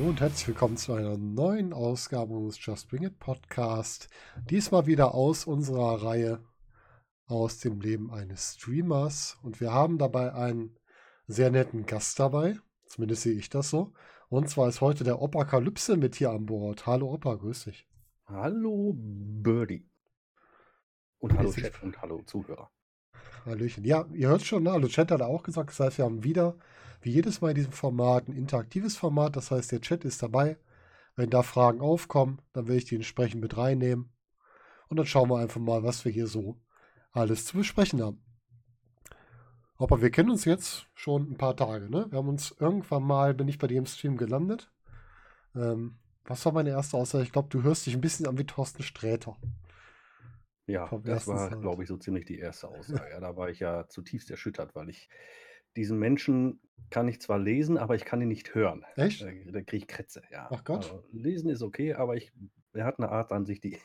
Hallo und herzlich willkommen zu einer neuen Ausgabe unseres Just Bring It Podcast. Diesmal wieder aus unserer Reihe aus dem Leben eines Streamers. Und wir haben dabei einen sehr netten Gast dabei. Zumindest sehe ich das so. Und zwar ist heute der Opa-Kalypse mit hier an Bord. Hallo Opa, grüß dich. Hallo Birdie. Und hallo Chat und hallo Zuhörer. Hallöchen. Ja, ihr hört schon, ne? Hallo Chat hat er auch gesagt. Das heißt, wir haben wieder, wie jedes Mal in diesem Format, ein interaktives Format. Das heißt, der Chat ist dabei. Wenn da Fragen aufkommen, dann will ich die entsprechend mit reinnehmen. Und dann schauen wir einfach mal, was wir hier so alles zu besprechen haben. Aber wir kennen uns jetzt schon ein paar Tage, ne? Wir haben uns irgendwann mal, bin ich bei dir im Stream gelandet. Ähm, was war meine erste Aussage? Ich glaube, du hörst dich ein bisschen an wie Thorsten Sträter. Ja, das war, glaube ich, so ziemlich die erste Aussage. Ja, da war ich ja zutiefst erschüttert, weil ich diesen Menschen kann ich zwar lesen, aber ich kann ihn nicht hören. Echt? Da, da kriege ich Krätze, ja. Ach Gott. Also, lesen ist okay, aber ich, er hat eine Art an sich, die,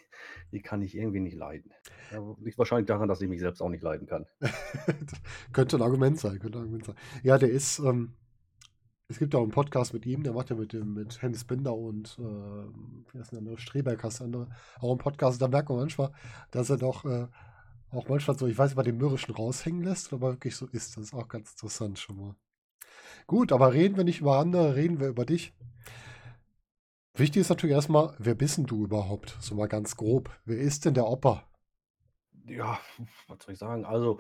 die kann ich irgendwie nicht leiden. Ja, liegt wahrscheinlich daran, dass ich mich selbst auch nicht leiden kann. könnte ein Argument sein, könnte ein Argument sein. Ja, der ist, ähm, es gibt auch einen Podcast mit ihm, der macht ja mit dem mit Hennis Binder und äh, wie heißt der andere, Streberg heißt der andere, auch einen Podcast. Da merkt man manchmal, dass er doch äh, auch manchmal so, ich weiß nicht, bei dem Mürrischen raushängen lässt, aber wirklich so ist. Das ist auch ganz interessant schon mal. Gut, aber reden wir nicht über andere, reden wir über dich. Wichtig ist natürlich erstmal, wer bist denn du überhaupt? So mal ganz grob. Wer ist denn der Opa? Ja, was soll ich sagen? Also,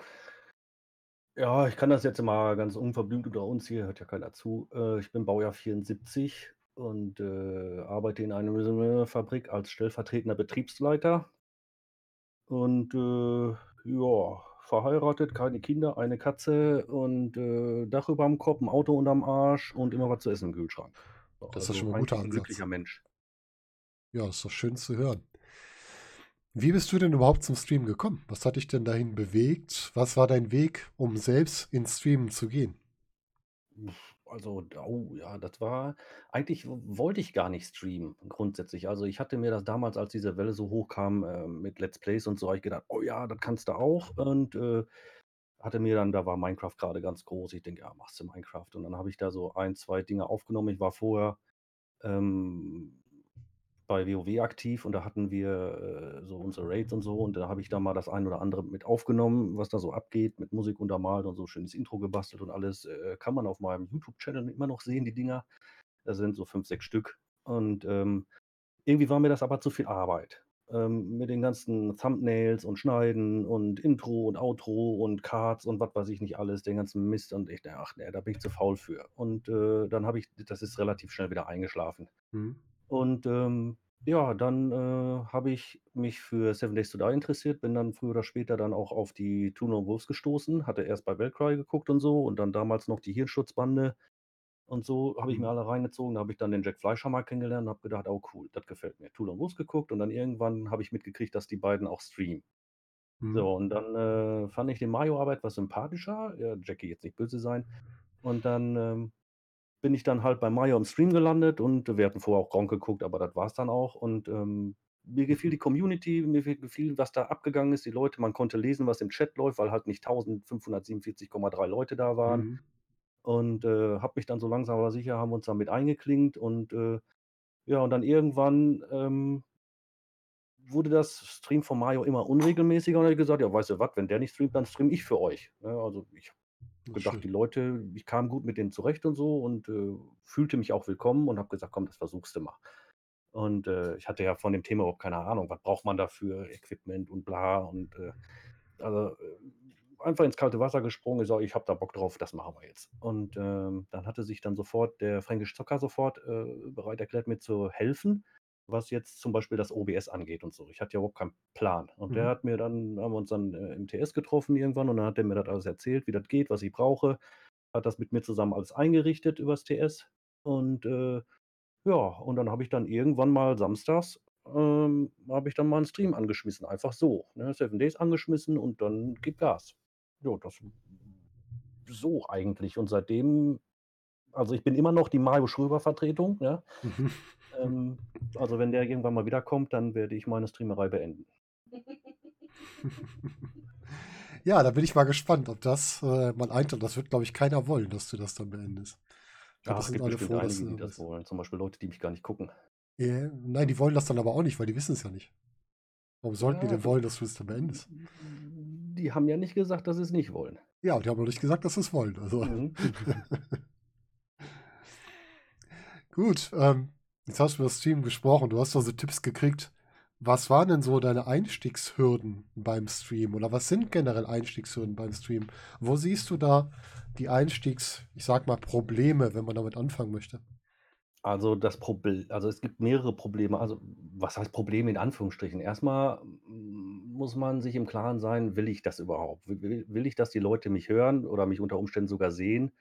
ja, ich kann das jetzt mal ganz unverblümt unter uns hier, hört ja keiner zu. Äh, ich bin Baujahr 74 und äh, arbeite in einer Fabrik als stellvertretender Betriebsleiter. Und äh, ja, verheiratet, keine Kinder, eine Katze und äh, Dach über dem Kopf, ein Auto unterm Arsch und immer was zu essen im Kühlschrank. So, das ist also schon mal ein guter Ansatz. glücklicher Mensch. Ja, ist doch schön zu hören. Wie bist du denn überhaupt zum Stream gekommen? Was hat dich denn dahin bewegt? Was war dein Weg, um selbst ins Streamen zu gehen? Also, oh ja, das war eigentlich wollte ich gar nicht streamen grundsätzlich. Also, ich hatte mir das damals, als diese Welle so hochkam, äh, mit Let's Plays und so, habe ich gedacht: „Oh ja, das kannst du auch.“ Und, äh, hatte mir dann da war Minecraft gerade ganz groß. Ich denke: „Ja, machst du Minecraft.“ Und dann habe ich da so ein, zwei Dinge aufgenommen. Ich war vorher, ähm bei WoW aktiv und da hatten wir äh, so unsere Raids und so und da habe ich da mal das ein oder andere mit aufgenommen, was da so abgeht, mit Musik untermalt und so schönes Intro gebastelt und alles. Äh, kann man auf meinem YouTube-Channel immer noch sehen, die Dinger. Da sind so fünf, sechs Stück. Und ähm, irgendwie war mir das aber zu viel Arbeit. Ähm, mit den ganzen Thumbnails und Schneiden und Intro und Outro und Cards und was weiß ich nicht alles, den ganzen Mist. Und ich ach nee, da bin ich zu faul für. Und äh, dann habe ich, das ist relativ schnell wieder eingeschlafen. Mhm. Und, ähm, ja, dann, äh, habe ich mich für Seven Days to Die interessiert, bin dann früher oder später dann auch auf die Two Lone Wolves gestoßen, hatte erst bei Valkyrie geguckt und so und dann damals noch die Hirnschutzbande und so habe ich mir Mhm. alle reingezogen. Da habe ich dann den Jack Fleischer mal kennengelernt und habe gedacht: „Oh cool, das gefällt mir.“ Two Lone Wolves geguckt und dann irgendwann habe ich mitgekriegt, dass die beiden auch streamen. Mhm. So, und dann, äh, fand ich den Mario aber etwas sympathischer. Ja, Jackie jetzt nicht böse sein. Und dann, ähm bin ich dann halt bei Mario im Stream gelandet und wir hatten vorher auch Gronkh geguckt, aber das war's dann auch. Und, ähm, mir gefiel die Community, mir gefiel, was da abgegangen ist, die Leute. Man konnte lesen, was im Chat läuft, weil halt nicht 1547,3 Leute da waren. Mhm. Und, äh, habe mich dann so langsam aber sicher haben uns damit eingeklinkt und, äh, ja, und dann irgendwann, ähm wurde das Stream von Mario immer unregelmäßiger und habe ich gesagt: „Ja, weißt du was, wenn der nicht streamt, dann streame ich für euch“, ne? Also, ich habe Ja, gedacht, schön. die Leute ich kam gut mit denen zurecht und so und, äh, fühlte mich auch willkommen und habe gesagt: „Komm, das versuchst du mal.“ Und, äh, ich hatte ja von dem Thema überhaupt keine Ahnung. Was braucht man dafür? Equipment und bla und, äh, also, äh, einfach ins kalte Wasser gesprungen. Ich sage: „Ich habe da Bock drauf, das machen wir jetzt.“ Und, ähm, dann hatte sich dann sofort der Fränkisch Zocker sofort, äh, bereit erklärt, mir zu helfen, was jetzt zum Beispiel das OBS angeht und so. Ich hatte ja überhaupt keinen Plan. Und der Mhm. hat mir dann haben wir uns dann, äh, im TS getroffen irgendwann und dann hat der mir das alles erzählt, wie das geht, was ich brauche, hat das mit mir zusammen alles eingerichtet übers TS und, äh, ja, und dann habe ich dann irgendwann mal samstags, ähm, habe ich dann mal 'n Stream angeschmissen, einfach so, ne? Seven Days angeschmissen und dann gib Gas. Jo, das so eigentlich. Und seitdem also, ich bin immer noch die Mario Schröber-Vertretung, ja? Mhm. Ähm, also, wenn der irgendwann mal wiederkommt, dann werde ich meine Streamerei beenden. Ja, da bin ich mal gespannt, ob das, äh, mal eintritt. Das wird, glaube ich, keiner wollen, dass du das dann beendest. glaube, Ah, das es sind gibt alle froh, einige, die das wollen. Zum Beispiel Leute, die mich gar nicht gucken. Ja, nein, die wollen das dann aber auch nicht, weil die wissen es ja nicht. Warum sollten die Ja, denn wollen, dass du es dann beendest? die haben ja nicht gesagt, dass sie es nicht wollen. Ja, die haben noch nicht gesagt, dass sie es wollen. Also Mhm. gut, ähm, jetzt hast du über das Stream gesprochen. Du hast also Tipps gekriegt. Was waren denn so deine Einstiegshürden beim Stream? Oder was sind generell Einstiegshürden beim Stream? Wo siehst du da die Einstiegs, ich sag mal, Probleme, wenn man damit anfangen möchte? Also das Proble also es gibt mehrere Probleme. Also, was heißt Probleme in Anführungsstrichen? Erstmal muss man sich im Klaren sein, will ich das überhaupt? Wi will will ich, dass die Leute mich hören oder mich unter Umständen sogar sehen?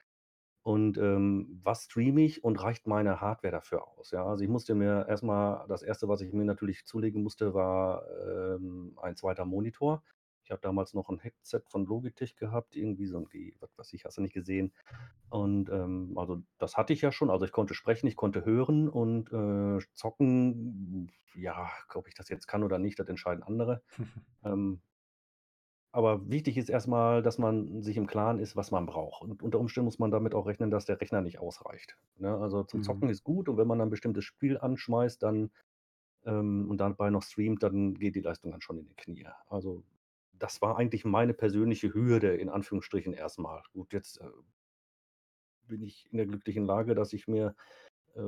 Und, ähm, was streame ich und reicht meine Hardware dafür aus? Ja, also ich musste mir erstmal das erste, was ich mir natürlich zulegen musste, war, ähm, ein zweiter Monitor. Ich habe damals noch ein Headset von Logitech gehabt, irgendwie so 'n wie was weiß ich, hast du nicht gesehen. Und, ähm, also das hatte ich ja schon. Also ich konnte sprechen, ich konnte hören und, äh, zocken, ja, ob ich das jetzt kann oder nicht, das entscheiden andere. Aber wichtig ist erstmal, dass man sich im Klaren ist, was man braucht. Und unter Umständen muss man damit auch rechnen, dass der Rechner nicht ausreicht, ne? Also zum Mhm. Zocken ist gut und wenn man ein bestimmtes Spiel anschmeißt, dann ähm, und dabei noch streamt, dann geht die Leistung dann schon in die Knie. Also, das war eigentlich meine persönliche Hürde in Anführungsstrichen erstmal. Gut, jetzt, äh bin ich in der glücklichen Lage, dass ich mir, äh,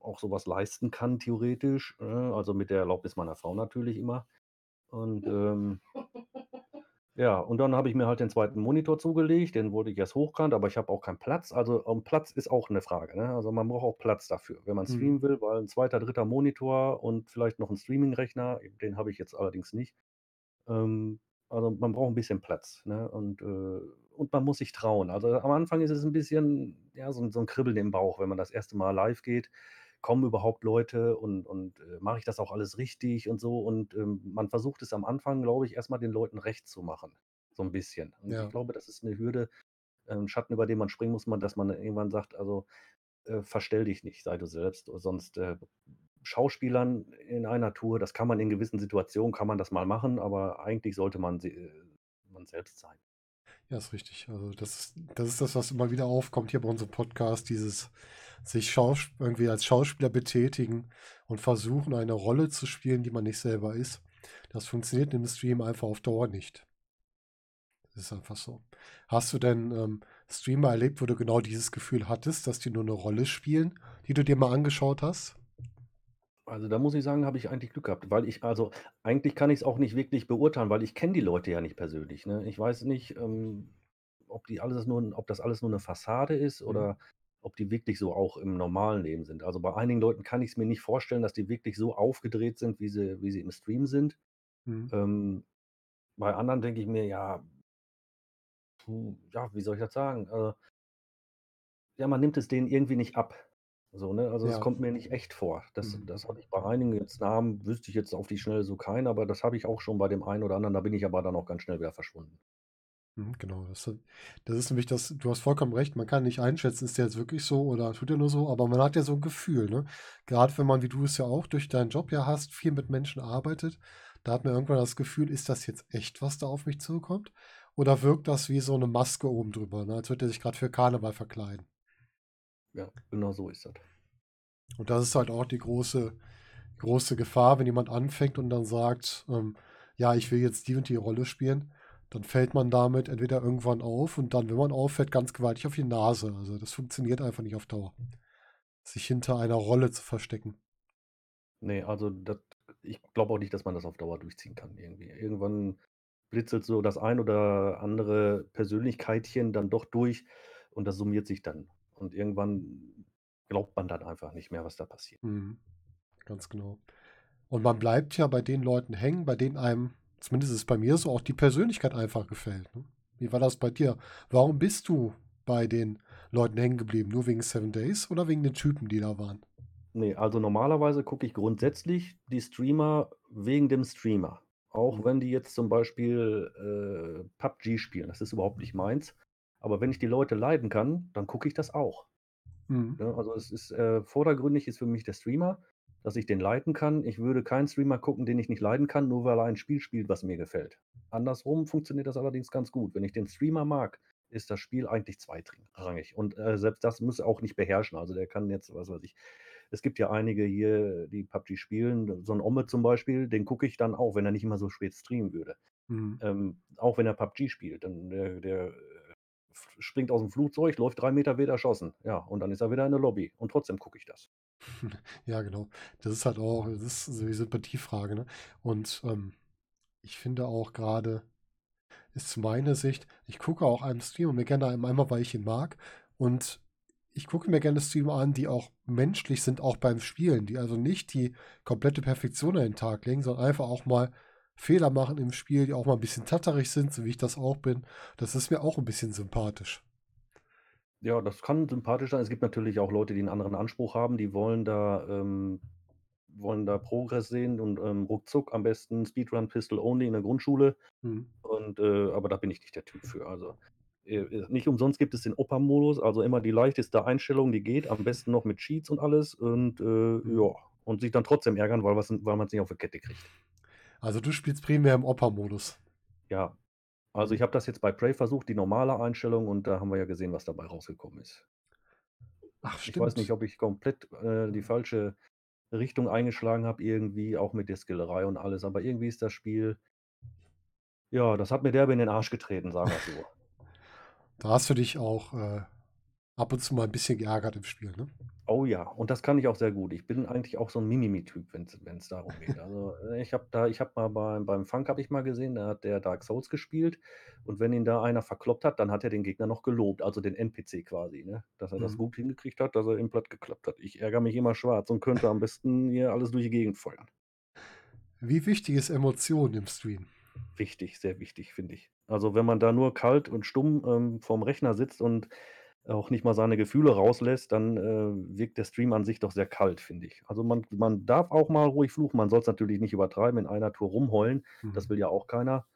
auch so was leisten kann theoretisch, ne? Also mit der Erlaubnis meiner Frau natürlich immer. Und, ähm ja, und dann habe ich mir halt den zweiten Monitor zugelegt, den wollte ich erst hochkant, aber ich habe auch keinen Platz. Also, ähm, Platz ist auch 'ne Frage, ne? Also, man braucht auch Platz dafür, wenn man Mhm. streamen will, weil 'n 2., 3. Monitor und vielleicht noch 'n Streamingrechner, den habe ich jetzt allerdings nicht. Ähm, also, man braucht 'n bisschen Platz, ne? Und, äh und man muss sich trauen. Also, am Anfang ist es 'n bisschen, ja, so 'n so 'n Kribbeln im Bauch, wenn man das erste Mal live geht. Kommen überhaupt Leute und und, äh, mache ich das auch alles richtig und so? Und, ähm, man versucht es am Anfang, glaube ich, erst mal den Leuten recht zu machen, so 'n bisschen. Und ich Ja. glaube, das ist 'ne Hürde, äh 'n Schatten, über den man springen muss, man dass man irgendwann sagt: „Also, äh, verstell dich nicht, sei du selbst.“ Sonst, äh, Schauspielern in einer Tour, das kann man in gewissen Situationen kann man das mal machen, aber eigentlich sollte man sie äh, man selbst sein. Ja, ist richtig. Also, das ist das ist das, was immer wieder aufkommt hier bei unserem Podcast, dieses sich Schaus irgendwie als Schauspieler betätigen und versuchen, eine Rolle zu spielen, die man nicht selber ist. Das funktioniert im Stream einfach auf Dauer nicht. Das ist einfach so. Hast du denn, ähm, Streamer erlebt, wo du genau dieses Gefühl hattest, dass die nur 'ne Rolle spielen, die du dir mal angeschaut hast? Also, da muss ich sagen, habe ich eigentlich Glück gehabt, weil ich also, eigentlich kann ich's auch nicht wirklich beurteilen, weil ich kenne die Leute ja nicht persönlich, ne? Ich weiß nicht, ähm, ob die alles nur ob das alles nur 'ne Fassade ist Mhm. oder ob die wirklich so auch im normalen Leben sind. Also, bei einigen Leuten kann ich's mir nicht vorstellen, dass die wirklich so aufgedreht sind, wie sie wie sie im Stream sind. Mhm. Ähm, bei anderen denke ich mir: „Ja“ puh, ja, wie soll ich das sagen? Äh ja, man nimmt es denen irgendwie nicht ab, so, ne? Also, es Ja. kommt mir nicht echt vor. Das Mhm. das habe ich bei einigen jetzt Namen wüsste ich jetzt auf die Schnelle so keinen, aber das habe ich auch schon bei dem einen oder anderen, da bin ich aber dann auch ganz schnell wieder verschwunden. Mhm, genau, das das ist nämlich das du hast vollkommen recht, man kann nicht einschätzen, ist der jetzt wirklich so oder tut er nur so, aber man hat ja so 'n Gefühl, ne? Grad wenn man, wie du es ja auch durch deinen Job ja hast, viel mit Menschen arbeitet, da hat man irgendwann das Gefühl: „Ist das jetzt echt, was da auf mich zukommt oder wirkt das wie so 'ne Maske oben drüber, ne, als würde der sich grad für Karneval verkleiden?“ Ja, genau so ist das. Und das ist halt auch die große große Gefahr, wenn jemand anfängt und dann sagt, ähm: „Ja, ich will jetzt die und die Rolle spielen“, dann fällt man damit entweder irgendwann auf und dann, wenn man auffällt, ganz gewaltig auf die Nase. Also, das funktioniert einfach nicht auf Dauer, sich hinter einer Rolle zu verstecken. Ne, also, das ich glaube auch nicht, dass man das auf Dauer durchziehen kann irgendwie. Irgendwann blitzelt so das ein oder andere Persönlichkeitchen dann doch durch und das summiert sich dann. Und irgendwann glaubt man dann einfach nicht mehr, was da passiert. Mhm. Ganz genau. Und man bleibt ja bei den Leuten hängen, bei denen einem zumindest ist es bei mir so, auch die Persönlichkeit einfach gefällt, ne? Wie war das bei dir? Warum bist du bei den Leuten hängen geblieben? Nur wegen 7 Days oder wegen den Typen, die da waren? Ne, also, normalerweise gucke ich grundsätzlich die Streamer wegen dem Streamer. Auch Mhm. wenn die jetzt zum Beispiel, äh, PUBG spielen, das ist überhaupt nicht meins. Aber wenn ich die Leute leiden kann, dann gucke ich das auch. Mhm. Ne, also, es ist, äh vordergründig ist für mich der Streamer, dass ich den leiden kann. Ich würde keinen Streamer gucken, den ich nicht leiden kann, nur weil er ein Spiel spielt, was mir gefällt. Andersrum funktioniert das allerdings ganz gut. Wenn ich den Streamer mag ist das Spiel eigentlich zweitrangig. Und, äh, selbst das muss er auch nicht beherrschen. Also, der kann jetzt, was weiß ich es gibt ja einige hier, die PUBG spielen. So 'n Omme zum Beispiel, den gucke ich dann auch, wenn er nicht immer so spät streamen würde. Mhm. Ähm, auch wenn er PUBG spielt, dann der der, äh, springt aus'm Flugzeug, läuft 3 Meter, wird erschossen. Ja, und dann ist er wieder in der Lobby und trotzdem gucke ich das. Ja, genau. Das ist halt auch das ist so die Sympathiefrage, ne? Und, ähm, ich finde auch grade ist meine Sicht ich gucke auch einen Streamer mir gerne ein einmal, weil ich ihn mag und ich gucke mir gerne Streamer an, die auch menschlich sind, auch beim Spielen, die also nicht die komplette Perfektion an den Tag legen, sondern einfach auch mal Fehler machen im Spiel, die auch mal 'n bisschen tatterig sind, so wie ich das auch bin. Das ist mir auch 'n bisschen sympathisch. Ja, das kann sympathisch sein. Es gibt natürlich auch Leute, die 'n anderen Anspruch haben. Die wollen da ähm, wollen da Progress sehen und, ähm, ruckzuck am besten Speedrun Pistol Only in der Grundschule. Mhm. Und, äh aber da bin ich nicht der Typ für. Also, äh, äh, nicht umsonst gibt es den Opa-Modus, also immer die leichteste Einstellung, die geht, am besten noch mit Cheats und alles und, äh, Mhm. ja. Und sich dann trotzdem ärgern, weil was weil man's nicht auf die Kette kriegt. Also, du spielst primär im Opa-Modus? Ja. Also, Mhm. ich habe das jetzt bei Prey versucht, die normale Einstellung, und da haben wir ja gesehen, was dabei rausgekommen ist. Ach, Ich weiß nicht, stimmt. ob ich komplett, äh, die falsche Richtung eingeschlagen habe irgendwie, auch mit der Skillerei und alles, aber irgendwie ist das Spiel ja, das hat mir derbe in den Arsch getreten, sagen wir's so. Da hast du dich auch, äh, ab und zu mal 'n bisschen geärgert im Spiel, ne? Oh ja, und das kann ich auch sehr gut. Ich bin eigentlich auch so 'n Mimimi-Typ, wenn's wenn's darum geht. Also, äh, ich habe da ich habe mal beim beim Funk habe ich mal gesehen, da hat der Dark Souls gespielt und wenn ihn da einer verkloppt hat, dann hat er den Gegner noch gelobt, also den NPC quasi, ne? Dass er das Mhm. gut hingekriegt hat, dass er ihn plattgekloppt hat. Ich ärgere mich immer schwarz und könnte am besten hier alles durch die Gegend feuern. Wie wichtig ist Emotion im Stream? Wichtig, sehr wichtig, finde ich. Also, wenn man da nur kalt und stumm, ähm, vorm Rechner sitzt und auch nicht mal seine Gefühle rauslässt, dann, äh, wirkt der Stream an sich doch sehr kalt, finde ich. Also, man man darf auch mal ruhig fluchen. Man soll's natürlich nicht übertreiben, in einer Tour rumheulen. Das Mhm. will ja auch keiner.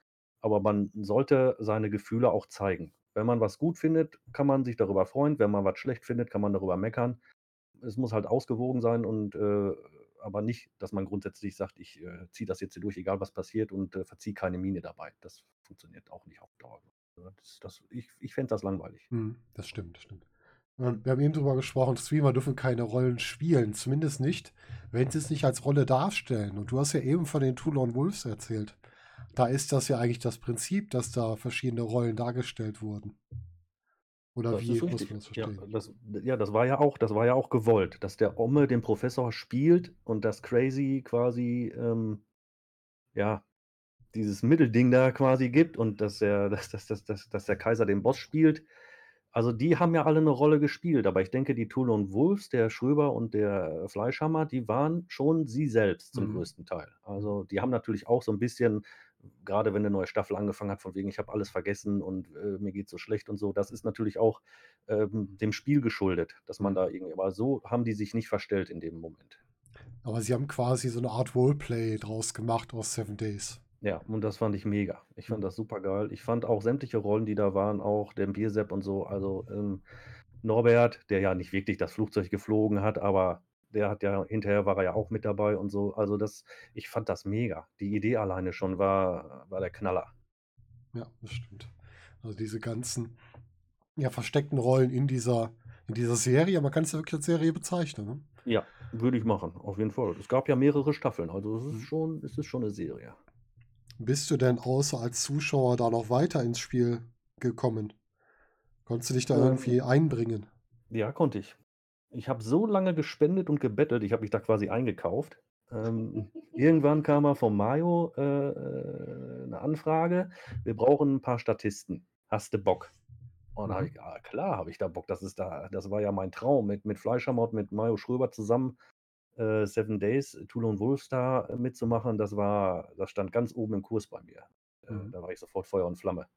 Aber man sollte seine Gefühle auch zeigen. Wenn man was gut findet, kann man sich darüber freuen. Wenn man was schlecht findet, kann man darüber meckern. Es muss halt ausgewogen sein und, äh aber nicht, dass man grundsätzlich sagt: „Ich, äh, ziehe das jetzt hier durch, egal was passiert und, äh, verziehe keine Miene dabei.“ Das funktioniert auch nicht auf Dauer. Ja, das das ich ich fände das langweilig. Mhm, das stimmt, das stimmt. Wir haben eben drüber gesprochen, Streamer dürfen keine Rollen spielen, zumindest nicht, wenn sie's nicht als Rolle darstellen. Und du hast ja eben von den Two Lone Wolves erzählt. Da ist das ja eigentlich das Prinzip, dass da verschiedene Rollen dargestellt wurden. Oder Das wie muss man das Ja, verstehen? das ja, das war ja auch das war ja auch gewollt, dass der Omme den Professor spielt und dass Crazy quasi, ähm, ja, dieses Mittelding da quasi gibt und dass der dass dass dass dass dass der Kaiser den Boss spielt. Also, die haben ja alle 'ne Rolle gespielt, aber ich denke, die Lone Wolves, der Schröber und der Fleischhammer, die waren schon sie selbst zum Mhm. größten Teil. Also, die haben natürlich auch so 'n bisschen grade wenn 'ne neue Staffel angefangen hat, von wegen: „Ich habe alles vergessen und, äh, mir geht's so schlecht“ und so. Das ist natürlich auch, ähm, dem Spiel geschuldet, dass man Mhm. da irgendwie aber so haben die sich nicht verstellt in dem Moment. Aber sie haben quasi so 'ne Art Roleplay draus gemacht aus Seven Days. Ja, und das fand ich mega. Ich fand Mhm. das supergeil. Ich fand auch sämtliche Rollen, die da waren, auch den Biersepp und so, also, ähm, Norbert, der ja nicht wirklich das Flugzeug geflogen hat, aber der hat ja hinterher war er ja auch mit dabei und so. Also, das ich fand das mega. Die Idee alleine schon war war der Knaller. Ja, das stimmt. Also, diese ganzen, ja, versteckten Rollen in dieser in dieser Serie, man kann's ja wirklich als Serie bezeichnen, ne? Ja, würde ich machen, auf jeden Fall. Es gab ja mehrere Staffeln, also, es ist Mhm. schon es ist schon 'ne Serie. Bist du denn außer als Zuschauer da noch weiter ins Spiel gekommen? Konntest du dich da irgendwie Ähm einbringen? Ja, konnte ich. Ich habe so lange gespendet und gebettelt, ich habe mich da quasi eingekauft. Ähm, irgendwann kam mal vom Mayo, äh, äh, 'ne Anfrage: „Wir brauchen 'n paar Statisten. Hast du Bock?“ Und da habe ich Mhm. ge „Ah, klar habe ich da Bock.“ Das ist da das war ja mein Traum, mit mit Fleischermord und mit Mayo Schröber zusammen, äh, Seven Days, Two Lone Wolves da mitzumachen. Das war das stand ganz oben im Kurs bei mir. Äh, Mhm. da war ich sofort Feuer und Flamme.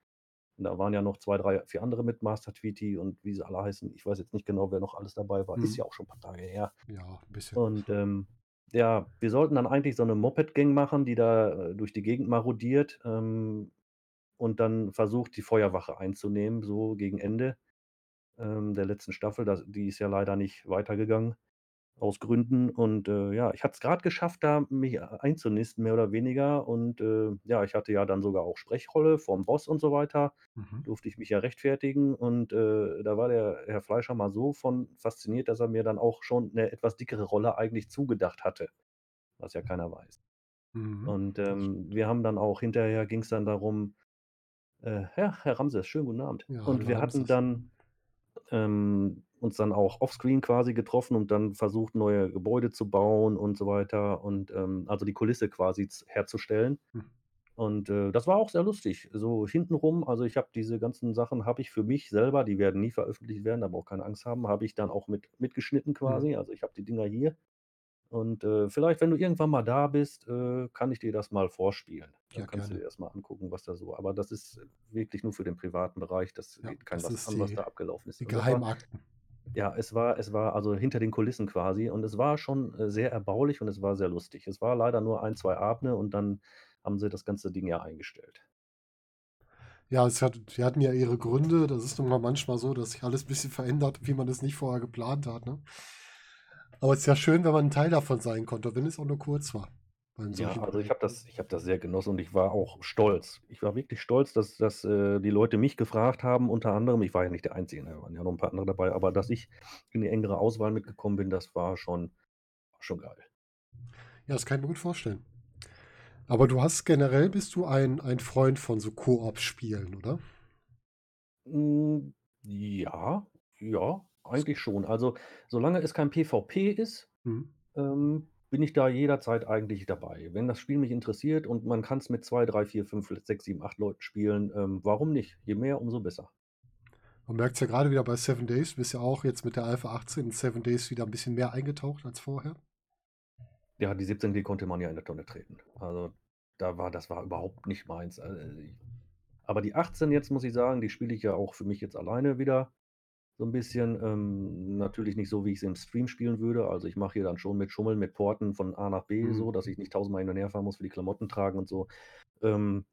Und da waren ja noch 2, 3, 4 andere mit, Master Tweety und wie sie alle heißen. Ich weiß jetzt nicht genau, wer noch alles dabei war. Ist Mhm. ja auch schon paar Tage her. Ja, 'n bisschen. Und, ähm, ja, wir sollten dann eigentlich so 'ne Moped-Gang machen, die da, äh, durch die Gegend marodiert, ähm, und dann versucht, die Feuerwache einzunehmen, so gegen Ende, ähm, der letzten Staffel. Das die ist ja leider nicht weitergegangen. Aus Gründen. Und, äh, ja, ich hatte es grad geschafft, da mich einzunisten, mehr oder weniger. Und, äh, ja, ich hatte ja dann sogar auch Sprechrolle vorm Boss und so weiter. Mhm. Durfte ich mich ja rechtfertigen und, äh, da war der Herr Fleischer mal so von fasziniert, dass er mir dann auch schon 'ne etwas dickere Rolle eigentlich zugedacht hatte, was ja keiner weiß. Mhm. Und, ähm, wir haben dann auch hinterher ging's dann darum äh, ja, Herr Ramses, schönen guten Abend. Ja, Und hallo wir hatten Ramses. dann, ähm, uns dann auch offscreen quasi getroffen und dann versucht, neue Gebäude zu bauen und so weiter und, ähm also die Kulisse quasi herzustellen. Mhm. Und, äh, das war auch sehr lustig. So hintenrum also, ich habe diese ganzen Sachen habe ich für mich selber die werden nie veröffentlicht werden, da braucht keine Angst haben, habe ich dann auch mit mitgeschnitten Mhm. quasi. Also, ich habe die Dinger hier. Und, äh, vielleicht, wenn du irgendwann mal da bist, äh, kann ich dir das mal vorspielen. Ja, Dann kannst du gerne. dir das mal angucken, was da so aber das ist wirklich nur für den privaten Bereich. Das Ja, geht keinem das was an, was da abgelaufen ist. die Geheimakten. Ja, es war es war also hinter den Kulissen quasi und es war schon, äh, sehr erbaulich und es war sehr lustig. Es war leider nur 1, 2 Abende und dann haben sie das ganze Ding ja eingestellt. Ja, es hat hatten ja ihre Gründe. Das ist nun mal manchmal so, dass sich alles bisschen verändert, wie man es nicht vorher geplant hat, ne? Aber es ist ja schön, wenn man 'n Teil davon sein konnte, wenn es auch nur kurz war Ja, also ich habe das ich habe das sehr genossen und ich war auch stolz. Ich war wirklich stolz, dass dass, äh, die Leute mich gefragt haben, unter anderem. Ich war ja nicht der Einzige, ne, da waren ja noch 'n paar andere dabei, aber dass ich in die engere Auswahl mitgekommen bin, das war schon war schon geil. Ja, das kann ich mir gut vorstellen. Aber du hast generell bist du ein ein Freund von so Koop-Spielen, oder? Hm, ja, ja, eigentlich schon. Also, solange es kein PvP ist, Mhm. ähm, bin ich da jederzeit eigentlich dabei. Wenn das Spiel mich interessiert und man kann's mit 2, 3, 4, 5, 6, 7, 8 Leuten spielen, ähm, warum nicht? Je mehr, umso besser. Man merkt's ja grade wieder bei 7 Days. Du bist ja auch jetzt mit der Alpha 18 in 7 Days wieder 'n bisschen mehr eingetaucht als vorher. Ja, die 17, die konnte man ja in 'ne Tonne treten. Also, da war das war überhaupt nicht meins. Äh, aber die 18 jetzt, muss ich sagen, die spiele ich ja auch für mich jetzt alleine wieder so 'n bisschen. Ähm, natürlich nicht so, wie ich sie im Stream spielen würde. Also, ich mache hier dann schon mit Schummeln, mit Porten von A nach B Mhm. so, dass ich nicht tausendmal hin und her fahren muss für die Klamotten tragen und so. Ähm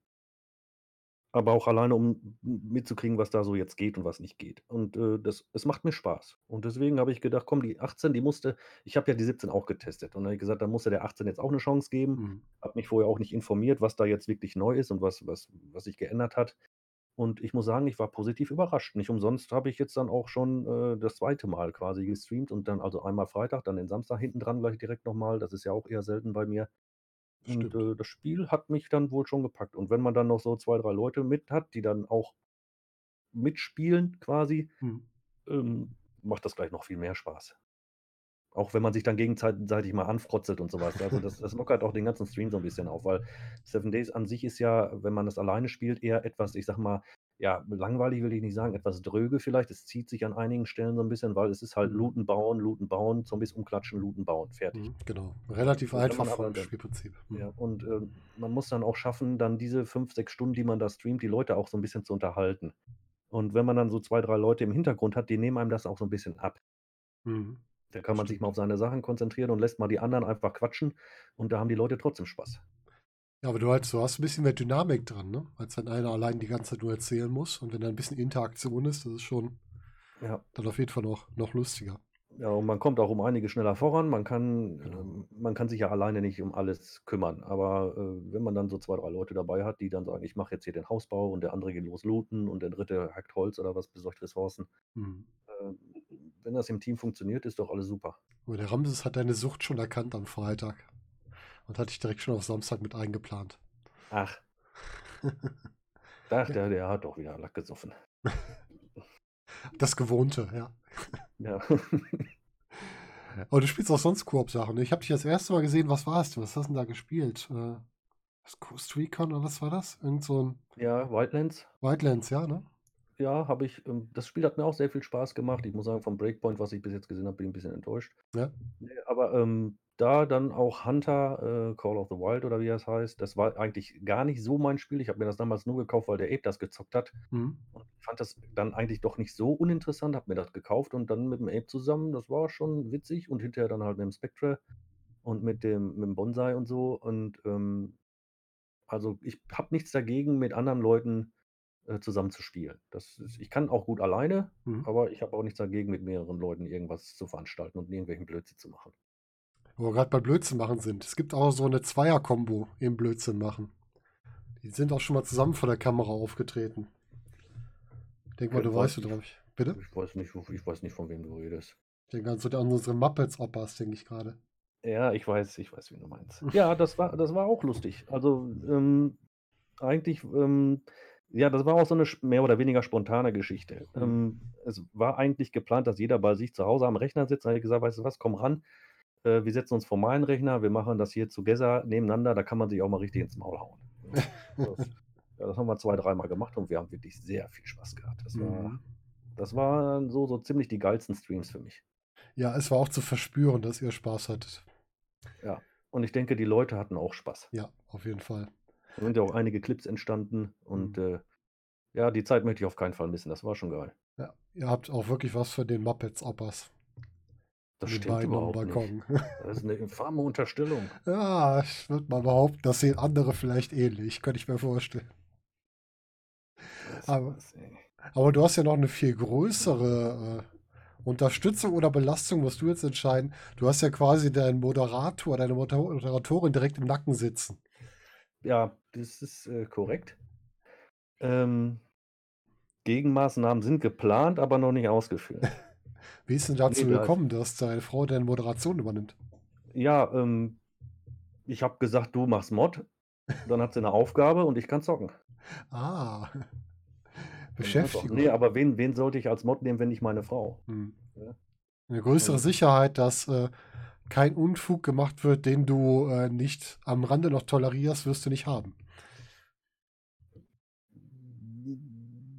aber auch alleine, um mitzukriegen, was da so jetzt geht und was nicht geht. Und, äh, das es macht mir Spaß. Und deswegen habe ich gedacht: „Komm, die 18, die musste“ ich habe ja die 17 auch getestet. Und dann habe ich gesagt: „Dann musst du der 18 jetzt auch 'ne Chance geben.“ Mhm. Habe mich vorher auch nicht informiert, was da jetzt wirklich neu ist und was was was sich geändert hat. Und ich muss sagen, ich war positiv überrascht. Nicht umsonst habe ich jetzt dann auch schon, äh, das 2. Mal quasi gestreamt und dann also einmal Freitag, dann den Samstag hinten dran gleich direkt noch mal. Das ist ja auch eher selten bei mir. Und, Stimmt. äh, das Spiel hat mich dann wohl schon gepackt. Und wenn man dann noch so 2, 3 Leute mit hat, die dann auch mitspielen quasi, Mhm. ähm, macht das gleich noch viel mehr Spaß. Auch wenn man sich dann gegenzei seitig mal anfrotzelt und so was. Also, das das lockert auch den ganzen Stream so 'n bisschen auf, weil 7 Days an sich ist ja, wenn man das alleine spielt, eher etwas, ich sage mal ja, langweilig will ich nicht sagen, etwas dröge vielleicht. Es zieht sich an einigen Stellen so 'n bisschen, weil es ist halt Mhm. looten, bauen, looten, bauen, Zombies umklatschen, looten, bauen, fertig. Mhm, genau. Relativ Und einfach vom Spielprinzip. ja, Mhm. und, ähm, man muss dann auch schaffen, dann diese 5, 6 Stunden, die man da streamt, die Leute auch so 'n bisschen zu unterhalten. Und wenn man dann so 2, 3 Leute im Hintergrund hat, die nehmen einem das auch so 'n bisschen ab. Mhm. Da kann man sich mal auf seine Sachen konzentrieren und lässt mal die anderen einfach quatschen und da haben die Leute trotzdem Spaß. Ja, aber du halt du hast 'n bisschen mehr Dynamik dran, ne? Als wenn einer allein die ganze Zeit nur erzählen muss und wenn da 'n bisschen Interaktion ist, das ist schon Ja. dann auf jeden Fall noch noch lustiger. Ja, und man kommt auch um einiges schneller voran. Man kann Genau. ähm, man kann sich ja alleine nicht um alles kümmern. Aber, äh, wenn man dann so 2, 3 Leute dabei hat, die dann sagen: „Ich mache jetzt hier den Hausbau“ und der andere geht los looten und der 3. hackt Holz oder was, besorgt Ressourcen. Mhm. Ähm, wenn das im Team funktioniert, ist doch alles super. Der Ramses hat deine Sucht schon erkannt am Freitag und hat dich direkt schon auf Samstag mit eingeplant. Ach. Ach, der der hat doch wieder Lack gesoffen. Das Gewohnte, ja. Ja. Aber du spielst auch sonst Koop-Sachen, ne? Ich habe dich das 1. Mal gesehen, was war's denn? Was hast 'n da gespielt? Äh, was Ghost Recon oder was war das? Irgend so 'n Ja, Wildlands. Wildlands, ja, ne? Ja, habe ich ähm, das Spiel hat mir auch sehr viel Spaß gemacht. Ich muss sagen, vom Breakpoint, was ich bis jetzt gesehen habe, bin ich 'n bisschen enttäuscht. Ja. Aber, ähm, da dann auch Hunter, äh, Call of the Wild oder wie das heißt, das war eigentlich gar nicht so mein Spiel. Ich habe mir das damals nur gekauft, weil der Ape das gezockt hat Mhm. und fand das dann eigentlich doch nicht so uninteressant, habe mir das gekauft und dann mit dem Ape zusammen, das war schon witzig und hinterher dann halt mit dem Spectre und mit dem mit dem Bonsai und so. Und, ähm, also, ich habe nichts dagegen, mit anderen Leuten äh, zusammen zu spielen. Das ist ich kann auch gut alleine, Mhm. aber ich habe auch nichts dagegen, mit mehreren Leuten irgendwas zu veranstalten und irgendwelchen Blödsinn zu machen. Wo wir gerade bei Blödsinn machen sind. Es gibt auch so eine Zweier-Kombo im Blödsinn machen. Die sind auch schon mal zusammen vor der Kamera aufgetreten. Ich denke mal, Okay, du weiß weißt, ich. worauf ich. Bitte? Ich weiß nicht, wo ich weiß nicht, von wem du redest. Ich denke an so an unsere Muppets-Oppas, denke ich gerade. Ja, ich weiß ich weiß, wen du meinst. Ja, das war das war auch lustig. Also, ähm, eigentlich, ähm ja, das war auch so 'ne sch mehr oder weniger spontane Geschichte. Mhm. Ähm, es war eigentlich geplant, dass jeder bei sich zu Hause am Rechner sitzt. Da habe ich gesagt: „Weißt du was, komm ran, äh, wir setzen uns vor meinen Rechner, wir machen das hier together nebeneinander, da kann man sich auch mal richtig ins Maul hauen.“ Ja, das das haben wir 2, dreimal gemacht und wir haben wirklich sehr viel Spaß gehabt. Das war Mhm. das waren so so ziemlich die geilsten Streams für mich. Ja, es war auch zu verspüren, dass ihr Spaß hattet. Ja, und ich denke, die Leute hatten auch Spaß. Ja, auf jeden Fall. Da sind ja auch einige Clips entstanden und, Mhm. äh, ja, die Zeit möchte ich auf keinen Fall missen. Das war schon geil. Ja, ihr habt auch wirklich was für den Muppets-Oppas. Das Die stimmt überhaupt nicht. Balkon. Das ist 'ne infame Unterstellung. Ja, ich würde mal behaupten, das sehen andere vielleicht ähnlich, könnte ich mir vorstellen. Aber aber du hast ja noch 'ne viel größere, äh, Unterstützung oder Belastung, musst du jetzt entscheiden. Du hast ja quasi deinen Moderator, deine Moder Moderatorin direkt im Nacken sitzen. Ja, das ist, äh, korrekt. Ähm Gegenmaßnahmen sind geplant, aber noch nicht ausgeführt. Wie ist denn dazu da ist gekommen, dass deine Frau deine Moderation übernimmt? Ja, ähm, ich habe gesagt: „Du machst Mod.“ Dann hat sie 'ne Aufgabe und ich kann zocken. Ah. Beschäftigung. aber wen wen sollte ich als Mod nehmen, wenn nicht meine Frau, Mhm. ne? 'Ne größere Also Sicherheit, dass, äh, kein Unfug gemacht wird, den du, äh, nicht am Rande noch tolerierst, wirst du nicht haben.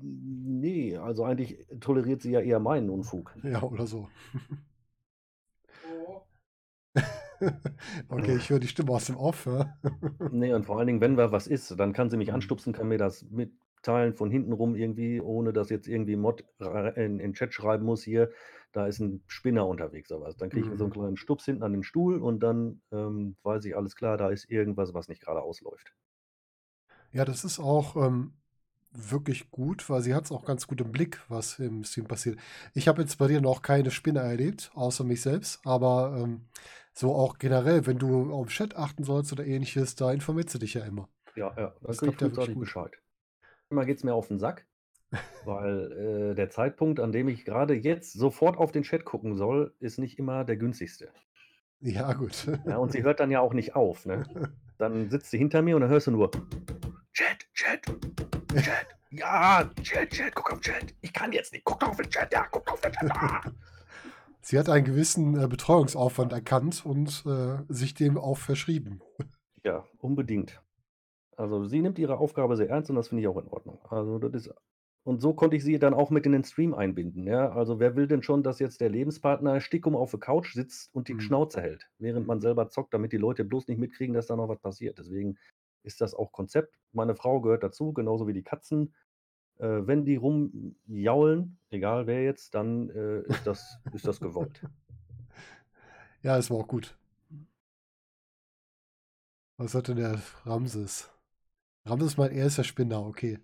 Ne, also eigentlich toleriert sie ja eher meinen Unfug. Ja, oder so. Okay, ich höre die Stimme aus dem Off, ja. Ne, und vor allen Dingen, wenn da was ist, dann kann sie mich Mhm. anstupsen, kann mir das mitteilen von hinten rum irgendwie, ohne dass jetzt irgendwie Mod in in Chat schreiben muss: „Hier, da ist 'n Spinner unterwegs“, oder was. Dann kriege ich so 'n Mhm. kleinen Stups hinten an den Stuhl und dann, ähm, weiß ich, alles klar, da ist irgendwas, was nicht geradeaus läuft. Ja, das ist auch, ähm, wirklich gut, weil sie hat's auch ganz gut im Blick, was im Stream passiert. Ich habe jetzt bei dir noch keine Spinner erlebt, außer mich selbst, aber, ähm, so auch generell, wenn du auf Chat achten sollst oder Ähnliches, da informiert sie dich ja immer. Ja, ja, da Das klappt ja wirklich gut. Bescheid. Manchmal geht's mir auf 'n Sack, weil, äh, der Zeitpunkt, an dem ich grade jetzt sofort auf den Chat gucken soll, ist nicht immer der günstigste. Ja, gut. Ja, und sie hört dann ja auch nicht auf, ne? Dann sitzt sie hinter mir und dann hörst du nur: „Chat, Chat, Chat, ja, Chat, Chat, guck auf Chat. Ich kann jetzt nicht. Guck auf den Chat, ja, guck auf den Chat, ah!“ Sie hat einen gewissen, äh, Betreuungsaufwand erkannt und, äh, sich dem auch verschrieben. Ja, unbedingt. Also, sie nimmt ihre Aufgabe sehr ernst und das finde ich auch in Ordnung. Also, das ist und so konnte ich sie dann auch mit in den Stream einbinden, ja? Also, wer will denn schon, dass jetzt der Lebenspartner stickum auf der Couch sitzt und die Mhm. Schnauze hält, während man selber zockt, damit die Leute bloß nicht mitkriegen, dass da noch was passiert. Deswegen ist das auch Konzept. Meine Frau gehört dazu, genauso wie die Katzen. Äh, wenn die rumjaulen, egal wer jetzt, dann, äh, ist das ist das gewollt. Ja, es war auch gut. Was hat denn der Ramses? Ramses meint, er ist der Spinner, okay.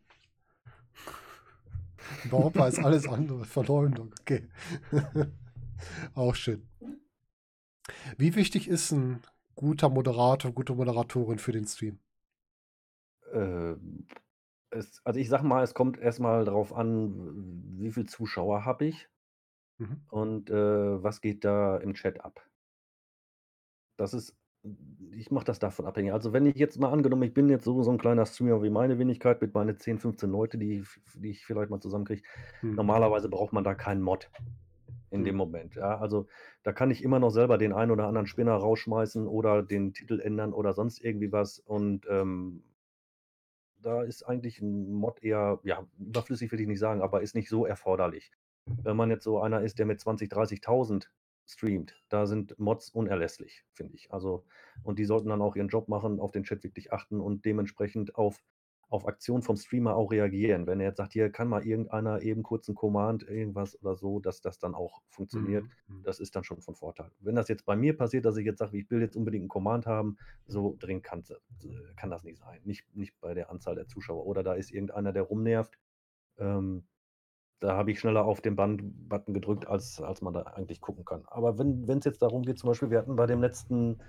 Bei Opa ist alles andere Verleumdung, okay. Auch schön. Wie wichtig ist 'n guter Moderator, gute Moderatorin für den Stream? Ähm, es also, ich sage mal, es kommt erst mal drauf an, wie viel Zuschauer habe ich Mhm. und, äh, was geht da im Chat ab? Das ist ich mache das davon abhängig. Also, wenn ich jetzt mal angenommen, ich bin jetzt so so 'n kleiner Streamer wie meine Wenigkeit mit meine 10, 15 Leute, die f die ich vielleicht mal zusammenkriege. Mhm. Normalerweise braucht man da keinen Mod in dem Mhm. Moment, ja? Also, da kann ich immer noch selber den einen oder anderen Spinner rausschmeißen oder den Titel ändern oder sonst irgendwie was und, ähm da ist eigentlich 'n Mod eher, ja, überflüssig will ich nicht sagen, aber ist nicht so erforderlich. Wenn man jetzt so einer ist, der mit 20, 30.000 streamt, da sind Mods unerlässlich, finde ich. Also und die sollten dann auch ihren Job machen, auf den Chat wirklich achten und dementsprechend auf auf Aktionen vom Streamer auch reagieren. Wenn er jetzt sagt: „Hier, kann mal irgendeiner eben kurz 'n Command, irgendwas oder so“, dass das dann auch funktioniert. Mhm, mhm. Das ist dann schon von Vorteil. Wenn das jetzt bei mir passiert, dass ich jetzt sage: „Ich will jetzt unbedingt 'n Command haben“, so dringend kann's äh, kann das nicht sein. Nicht nicht bei der Anzahl der Zuschauer. Oder da ist irgendeiner, der rumnervt Ähm, da habe ich schneller auf den Ban Button gedrückt, als als man da eigentlich gucken kann. Aber wenn wenn's jetzt darum geht zum Beispiel, wir hatten bei dem letzten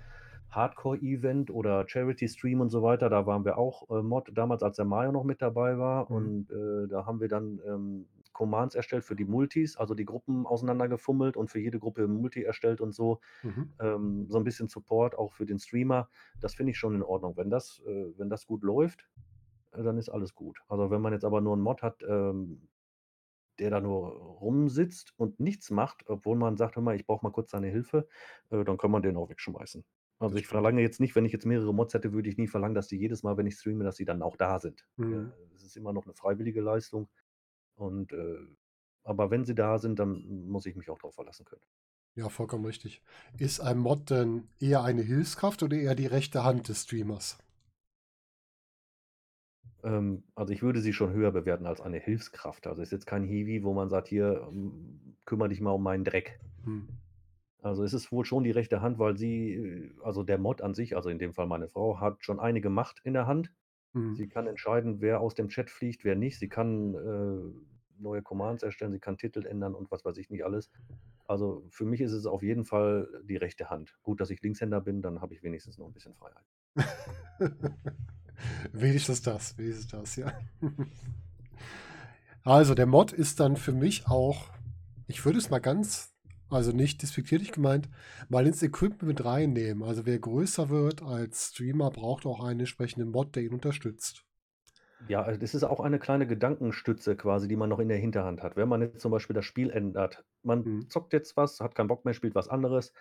Hardcore-Event oder Charity-Stream und so weiter, da waren wir auch, äh, Mod damals, als der Mario noch mit dabei war Mhm. und, äh, da haben wir dann, ähm, Commands erstellt für die Multis, also die Gruppen auseinandergefummelt und für jede Gruppe Multi erstellt und so. Mhm. Ähm, so 'n bisschen Support auch für den Streamer. Das finde ich schon in Ordnung. Wenn das äh, wenn das gut läuft, äh, dann ist alles gut. Also, wenn man jetzt aber nur 'n Mod hat, ähm, der da nur rumsitzt und nichts macht, obwohl man sagt: „Hör mal, ich brauche mal kurz deine Hilfe“, äh, dann kann man den auch wegschmeißen. Also, Das ich stimmt. verlange jetzt nicht wenn ich jetzt mehrere Mods hätte, würde ich nie verlangen, dass die jedes Mal, wenn ich streame, dass sie dann auch da sind. Äh, Mhm. es ist immer noch 'ne freiwillige Leistung und, äh aber wenn sie da sind, dann muss ich mich auch drauf verlassen können. Ja, vollkommen richtig. Ist ein Mod denn eher eine Hilfskraft oder eher die rechte Hand des Streamers? Ähm, also, ich würde sie schon höher bewerten als eine Hilfskraft. Also, ist jetzt kein Hiwi, wo man sagt: „Hier, ähm, kümmere dich mal um meinen Dreck.“ Mhm. Also, es ist wohl schon die rechte Hand, weil sie äh, also, der Mod an sich, also, in dem Fall meine Frau, hat schon einige Macht in der Hand. Mhm. Sie kann entscheiden, wer aus dem Chat fliegt, wer nicht. Sie kann, äh, neue Commands erstellen, sie kann Titel ändern und was weiß ich nicht alles. Also, für mich ist es auf jeden Fall die rechte Hand. Gut, dass ich Linkshänder bin, dann habe ich wenigstens noch 'n bisschen Freiheit. Wenigstens das, wenigstens das, ja. Also, der Mod ist dann für mich auch ich würde es mal ganz also, nicht despektierlich gemeint, mal ins Equipment mit reinnehmen. Also, wer größer wird als Streamer, braucht auch einen entsprechenden Mod, der ihn unterstützt. Ja, also, das ist auch eine kleine Gedankenstütze quasi, die man noch in der Hinterhand hat. Wenn man jetzt zum Beispiel das Spiel ändert man Mhm. zockt jetzt was, hat keinen Bock mehr, spielt was anderes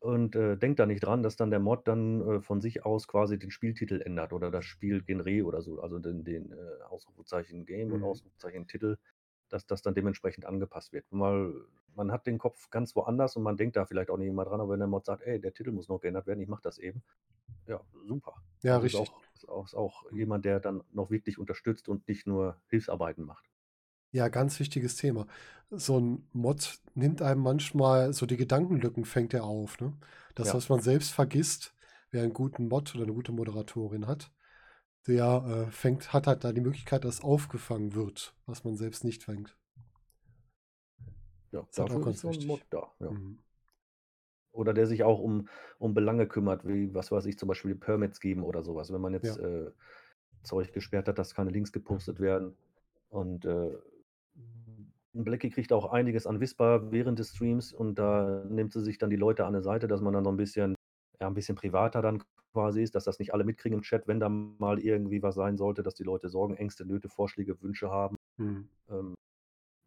und, äh, denkt da nicht dran, dass dann der Mod dann, äh, von sich aus quasi den Spieltitel ändert oder das Spielgenre oder so, also, den den, äh, Ausrufezeichen Game und Mhm. Ausrufezeichen Titel, dass das dann dementsprechend angepasst wird. Mal man hat den Kopf ganz woanders und man denkt da vielleicht auch nicht immer dran, aber wenn der Mod sagt: „Ey, der Titel muss noch geändert werden, ich mache das eben.“ Ja, super. Ja, Also, ist richtig. auch ist auch ist auch Mhm. jemand, der dann noch wirklich unterstützt und nicht nur Hilfsarbeiten macht. Ja, ganz wichtiges Thema. So 'n Mod nimmt einem manchmal so die Gedankenlücken fängt er auf, ne? Das, Ja. was man selbst vergisst, wer 'n guten Mod oder 'ne gute Moderatorin hat, der, äh, fängt hat halt da die Möglichkeit, dass aufgefangen wird, was man selbst nicht fängt. Ja, Ist halt auch dafür ist ganz so 'n Mod wichtig. da, ja. Mhm. Oder der sich auch um um Belange kümmert, wie, was weiß ich, zum Beispiel Permits geben oder so was. Wenn man jetzt, Ja. äh, Zeug gesperrt hat, dass keine Links gepostet werden und, äh, Blackie kriegt auch einiges an Whisper während des Streams und da nimmt sie sich dann die Leute an 'ne Seite, dass man dann so 'n bisschen ja, 'n bisschen privater dann quasi ist, dass das nicht alle mitkriegen im Chat, wenn da mal irgendwie was sein sollte, dass die Leute Sorgen, Ängste, Nöte, Vorschläge, Wünsche haben. Mhm. Ähm,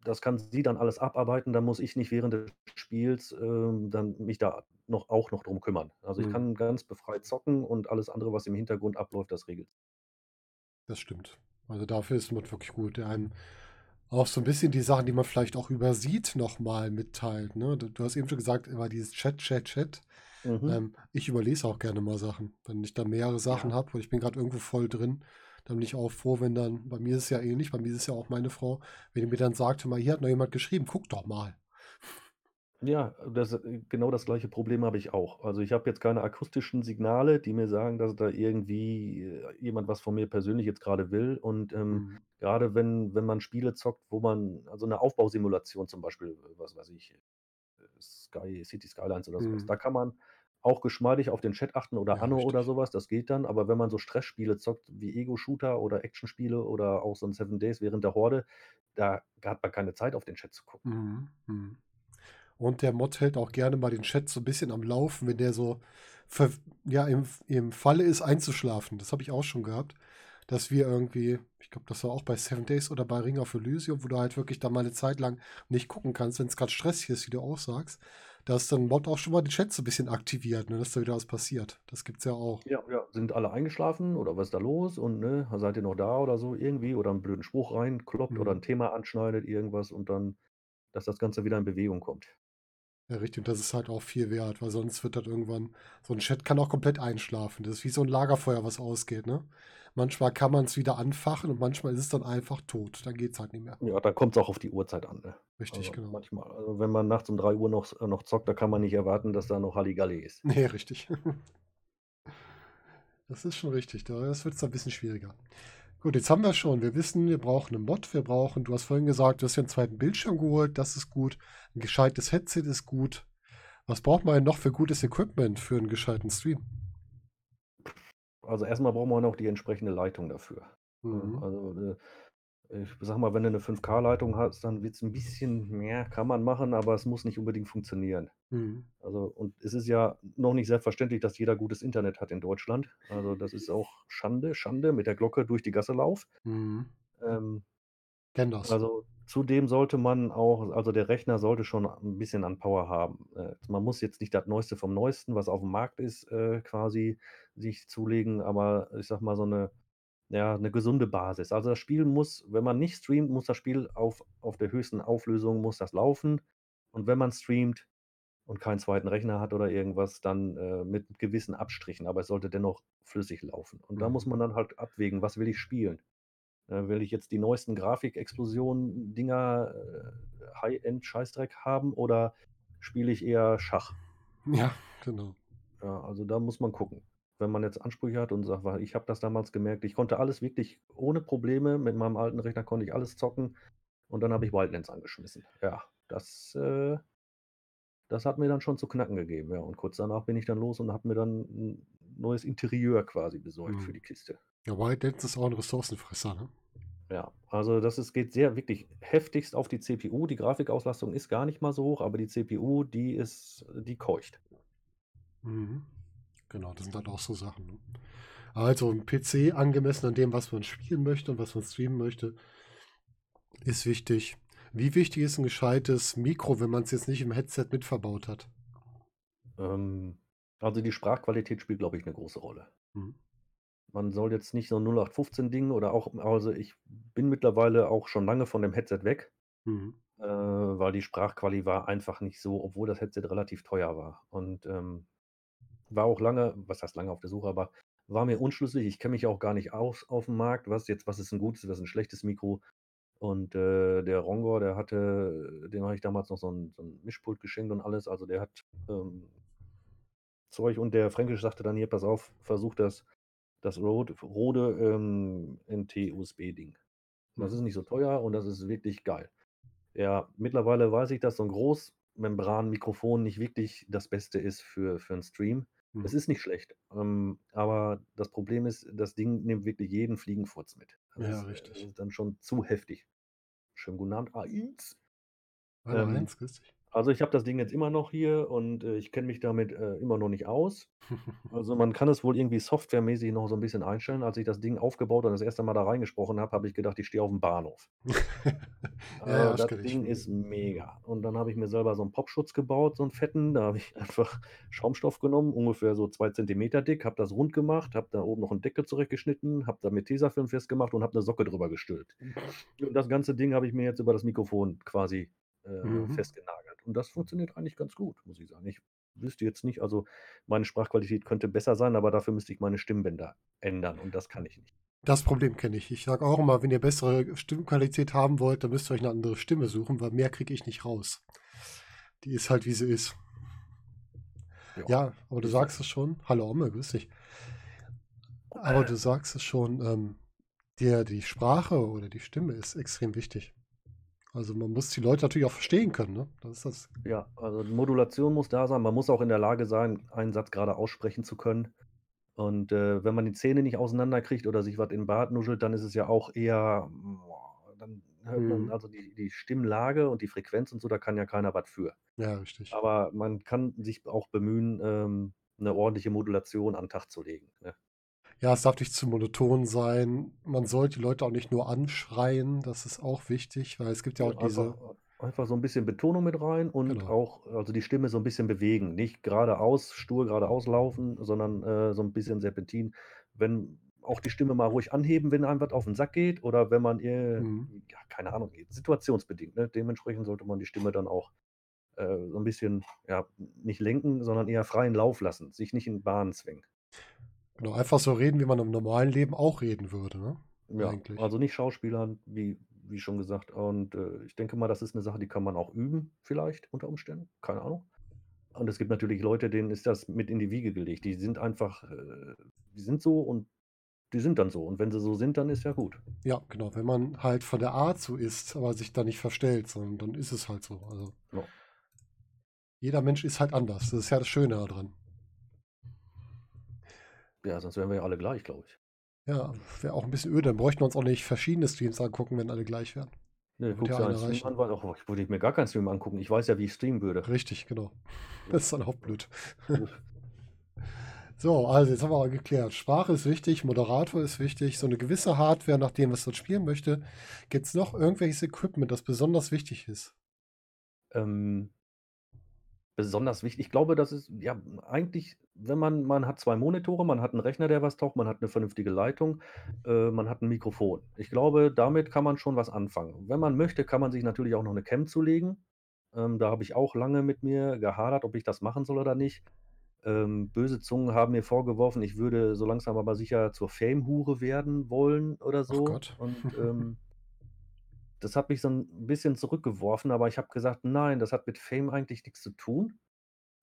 das kann sie dann alles abarbeiten, da muss ich nicht während des Spiels, ähm, dann mich da noch auch noch drum kümmern. Also, ich Mhm. kann ganz befreit zocken und alles andere, was im Hintergrund abläuft, das regelt Das stimmt. Also, dafür ist Mod wirklich gut, der einem auch so 'n bisschen die Sachen, die man vielleicht auch übersieht, noch mal mitteilt, ne? Du du hast eben schon gesagt, immer dieses Chat, Chat, Chat. Mhm. Ähm, ich überlese auch gerne mal Sachen. Wenn ich da mehrere Sachen Ja. habe und ich bin grad irgendwo voll drin, dann bin ich auch froh, wenn dann bei mir ist es ja ähnlich, bei mir ist es ja auch meine Frau, wenn die mir dann sagt: „Hör mal, hier hat noch jemand geschrieben, guck doch mal.“ Ja, das äh, genau das gleiche Problem habe ich auch. Also, ich habe jetzt keine akustischen Signale, die mir sagen, dass da irgendwie, äh, jemand was von mir persönlich jetzt grade will und, ähm, Mhm. grade wenn wenn man Spiele zockt, wo man also, 'ne Aufbausimulation zum Beispiel, was weiß ich, äh, Sky Cities Skylines oder so was. Mhm. Da kann man auch geschmeidig auf den Chat achten oder Ja, Anno oder richtig. so was, das geht dann. Aber wenn man so Stressspiele zockt wie Ego-Shooter oder Actionspiele oder auch so 'n Seven Days während der Horde, da da hat man keine Zeit, auf den Chat zu gucken. Mhm, mhm. Und der Mod hält auch gerne mal den Chat so 'n bisschen am Laufen, wenn der so verw ja, im im Falle ist, einzuschlafen. Das habe ich auch schon gehabt, dass wir irgendwie ich glaube, das war auch bei Seven Days oder bei Ring of Elysium, wo du halt wirklich da mal 'ne Zeit lang nicht gucken kannst, wenn's grad stressig ist, wie du auch sagst. Da ist dann Mod auch schon mal den Chat so 'n bisschen aktiviert, ne, dass da wieder was passiert. Das gibt's ja auch. Ja, ja. Sind alle eingeschlafen oder was ist da los und, ne, seid ihr noch da oder so irgendwie oder 'n blöden Spruch reinkloppt oder Mhm. 'n Thema anschneidet, irgendwas und dann dass das Ganze wieder in Bewegung kommt. Ja, richtig. Und das ist halt auch viel wert, weil sonst wird das irgendwann so 'n Chat kann auch komplett einschlafen. Das ist wie so 'n Lagerfeuer, was ausgeht, ne? Manchmal kann man's wieder anfachen und manchmal ist es dann einfach tot. Dann geht's halt nicht mehr. Ja, da kommt's auch auf die Uhrzeit an, ne? Richtig, Also, genau. manchmal also, wenn man nachts um 3:00 noch s noch zockt, da kann man nicht erwarten, dass da noch Halligalli ist. Ne, richtig. Das ist schon richtig. Da das wird's dann 'n bisschen schwieriger. Gut, jetzt haben wir schon. Wir wissen, wir brauchen einen Mod. Wir brauchen, du hast vorhin gesagt, du hast ja einen zweiten Bildschirm geholt. Das ist gut. Ein gescheites Headset ist gut. Was braucht man denn noch für gutes Equipment für einen gescheiten Stream? Also erstmal braucht man noch die entsprechende Leitung dafür. Mhm. Also, äh, ich sage mal, wenn du eine 5K-Leitung hast, dann wird es ein bisschen mehr kann man machen, aber es muss nicht unbedingt funktionieren. Mhm. Also und es ist ja noch nicht selbstverständlich, dass jeder gutes Internet hat in Deutschland. Also, das ist auch Schande, Schande, mit der Glocke durch die Gasse lauf. Mhm. Ähm, Kenn das. also, zudem sollte man auch also, der Rechner sollte schon ein bisschen an Power haben. Äh, man muss jetzt nicht das Neueste vom Neuesten, was auf dem Markt ist, äh, quasi sich zulegen, aber ich sage mal, so eine ja, 'ne gesunde Basis. Also, das Spiel muss wenn man nicht streamt, muss das Spiel auf auf der höchsten Auflösung muss das laufen. Und wenn man streamt und keinen zweiten Rechner hat oder irgendwas, dann, äh, mit gewissen Abstrichen, aber es sollte dennoch flüssig laufen. Und da muss Mhm. man dann halt abwägen, was will ich spielen? Äh, will ich jetzt die neuesten Grafikexplosionen-Dinger, äh, High-End-Scheißdreck haben oder spiele ich eher Schach? Ja, genau. Ja, also da muss man gucken. Wenn man jetzt Ansprüche hat und sagt, ich habe das damals gemerkt, ich konnte alles wirklich ohne Probleme mit meinem alten Rechner konnte ich alles zocken und dann habe ich Wildlands angeschmissen. Ja, das, äh das hat mir dann schon zu knacken gegeben, ja. Und kurz danach bin ich dann los und habe mir dann 'n neues Interieur quasi besorgt für Mhm. die Kiste. Ja, Wildlands ist auch ein Ressourcenfresser, ne? Ja, also das ist geht sehr wirklich heftigst auf die CPU. Die Grafikauslastung ist gar nicht mal so hoch, aber die CPU, die ist die keucht. Mhm. Genau, das sind halt auch so Sachen, ne? Also 'n PC angemessen an dem, was man spielen möchte und was man streamen möchte, ist wichtig. Wie wichtig ist 'n gescheites Mikro, wenn man's jetzt nicht im Headset mit verbaut hat? Ähm, also die Sprachqualität spielt, glaube ich, 'ne große Rolle. Mhm. Man soll jetzt nicht so 'n 0815-Ding oder auch also ich bin mittlerweile auch schon lange von dem Headset weg, Mhm. äh, weil die Sprachquali war einfach nicht so, obwohl das Headset relativ teuer war. Und, ähm, war auch lange was heißt lange auf der Suche, aber war mir unschlüssig. Ich kenne mich auch gar nicht aus aufm Markt, was jetzt was ist 'n gutes, was ist 'n schlechtes Mikro. Und, äh, der Rongor, der hatte dem habe ich damals noch so 'n so 'n Mischpult geschenkt und alles. Also der hat, ähm Zeug und der Fränkisch sagte dann: „Hier, pass auf, versuch das das Rode Rode, ähm, NT-USB-Ding. Das ist Mhm. nicht so teuer und das ist wirklich geil.“ Ja, mittlerweile weiß ich, dass so 'n Großmembranmikrofon nicht wirklich das Beste ist für für 'n Stream. Es Mhm. ist nicht schlecht, ähm, aber das Problem ist, das Ding nimmt wirklich jeden Fliegenfurz mit. Das Ja, ist, äh das richtig. ist dann schon zu heftig. Schönen guten Abend, A1. Hallo Ähm, 1, grüß dich. Also ich habe das Ding jetzt immer noch hier und, äh, ich kenne mich damit, äh, immer noch nicht aus. Also, man kann es wohl irgendwie softwaremäßig noch so 'n bisschen einstellen. Als ich das Ding aufgebaut und das erste Mal da reingesprochen habe, habe ich gedacht, ich stehe aufm Bahnhof. Ja, ja, das das ich. Ding ist mega. Und dann habe ich mir selber so 'n Popschutz gebaut, so 'n fetten. Da habe ich einfach Schaumstoff genommen, ungefähr so 2 Zentimeter dick, habe das rund gemacht, habe da oben noch 'n Deckel zurechtgeschnitten, habe da mit Tesafilm festgemacht und habe 'ne Socke drüber gestülpt. Und das ganze Ding habe ich mir jetzt über das Mikrofon quasi, äh, Mhm. festgenagelt. Und das funktioniert eigentlich ganz gut, muss ich sagen. Ich wüsste jetzt nicht also, meine Sprachqualität könnte besser sein, aber dafür müsste ich meine Stimmbänder ändern und das kann ich nicht. Das Problem kenne ich. Ich sage auch immer, wenn ihr bessere Stimmqualität haben wollt, dann müsst ihr euch 'ne andere Stimme suchen, weil mehr kriege ich nicht raus. Die ist halt, wie sie ist. Ja, Ja, aber du sagst es schon. Hallo Omme, grüß dich. Aber du sagst es schon, ähm, der die Sprache oder die Stimme ist extrem wichtig. Also, man muss die Leute natürlich auch verstehen können, ne? Das ist das Ja, also Modulation muss da sein. Man muss auch in der Lage sein, einen Satz gerade aussprechen zu können. Und, äh, wenn man die Zähne nicht auseinanderkriegt oder sich was in 'n Bart nuschelt, dann ist es ja auch eher dann hört man Mhm. also die die Stimmlage und die Frequenz und so, da kann ja keiner was für. Ja, richtig. Aber man kann sich auch bemühen, ähm, 'ne ordentliche Modulation an 'n Tag zu legen, ne? Ja, es darf nicht zu monoton sein. Man sollte die Leute auch nicht nur anschreien, das ist auch wichtig, weil es gibt ja auch Ne, diese einfach einfach so 'n bisschen Betonung mit rein und Genau. auch also die Stimme so 'n bisschen bewegen. Nicht geradeaus stur geradeaus laufen, sondern, äh, so 'n bisschen Serpentin. Wenn auch die Stimme mal ruhig anheben, wenn einem was auf 'n Sack geht oder wenn man äh, Mhm. ja, keine Ahnung, situationsbedingt, ne? Dementsprechend sollte man die Stimme dann auch, äh, so 'n bisschen, ja, nicht lenken, sondern eher freien Lauf lassen, sich nicht in Bahnen zwängen. Genau, einfach so reden, wie man im normalen Leben auch reden würde, ne? Ja, Eigentlich. also nicht schauspielern, wie wie schon gesagt. Und, äh, ich denke mal, das ist 'ne Sache, die kann man auch üben vielleicht unter Umständen, keine Ahnung. Und es gibt natürlich Leute, denen ist das mit in die Wiege gelegt. Die sind einfach, äh die sind so und die sind dann so. Und wenn sie so sind, dann ist ja gut. Ja, genau. Wenn man halt von der Art so ist, aber sich da nicht verstellt, sondern dann ist es halt so. Also Ja. jeder Mensch ist halt anders. Das ist ja das Schöne daran. Ja, sonst wären wir ja alle gleich, glaube ich. Ja, wäre auch ein bisschen öde. Dann bräuchten wir uns auch nicht verschiedene Streams angucken, wenn alle gleich wären. Ne, Würde guckst ja einen Stream an, weil auch ich würde mir gar keinen Stream angucken. Ich weiß ja, wie ich streamen würde. Richtig, genau. Das ist dann auch blöd. So, also jetzt haben wir geklärt. Sprache ist wichtig, Moderator ist wichtig, so eine gewisse Hardware, nach dem, was man spielen möchte. Gibt es noch irgendwelches Equipment, das besonders wichtig ist? Ähm, besonders wichtig. Ich glaube, das ist ja eigentlich, wenn man, man hat zwei Monitore, man hat einen Rechner, der was taucht, man hat eine vernünftige Leitung, äh, man hat ein Mikrofon. Ich glaube, damit kann man schon was anfangen. Wenn man möchte, kann man sich natürlich auch noch eine Cam zulegen. Ähm, da habe ich auch lange mit mir gehadert, ob ich das machen soll oder nicht. Ähm, böse Zungen haben mir vorgeworfen, ich würde so langsam aber sicher zur Fame-Hure werden wollen oder Ach so. Gott. Und ähm, das hat mich so ein bisschen zurückgeworfen, aber ich habe gesagt: „Nein, das hat mit Fame eigentlich nichts zu tun.“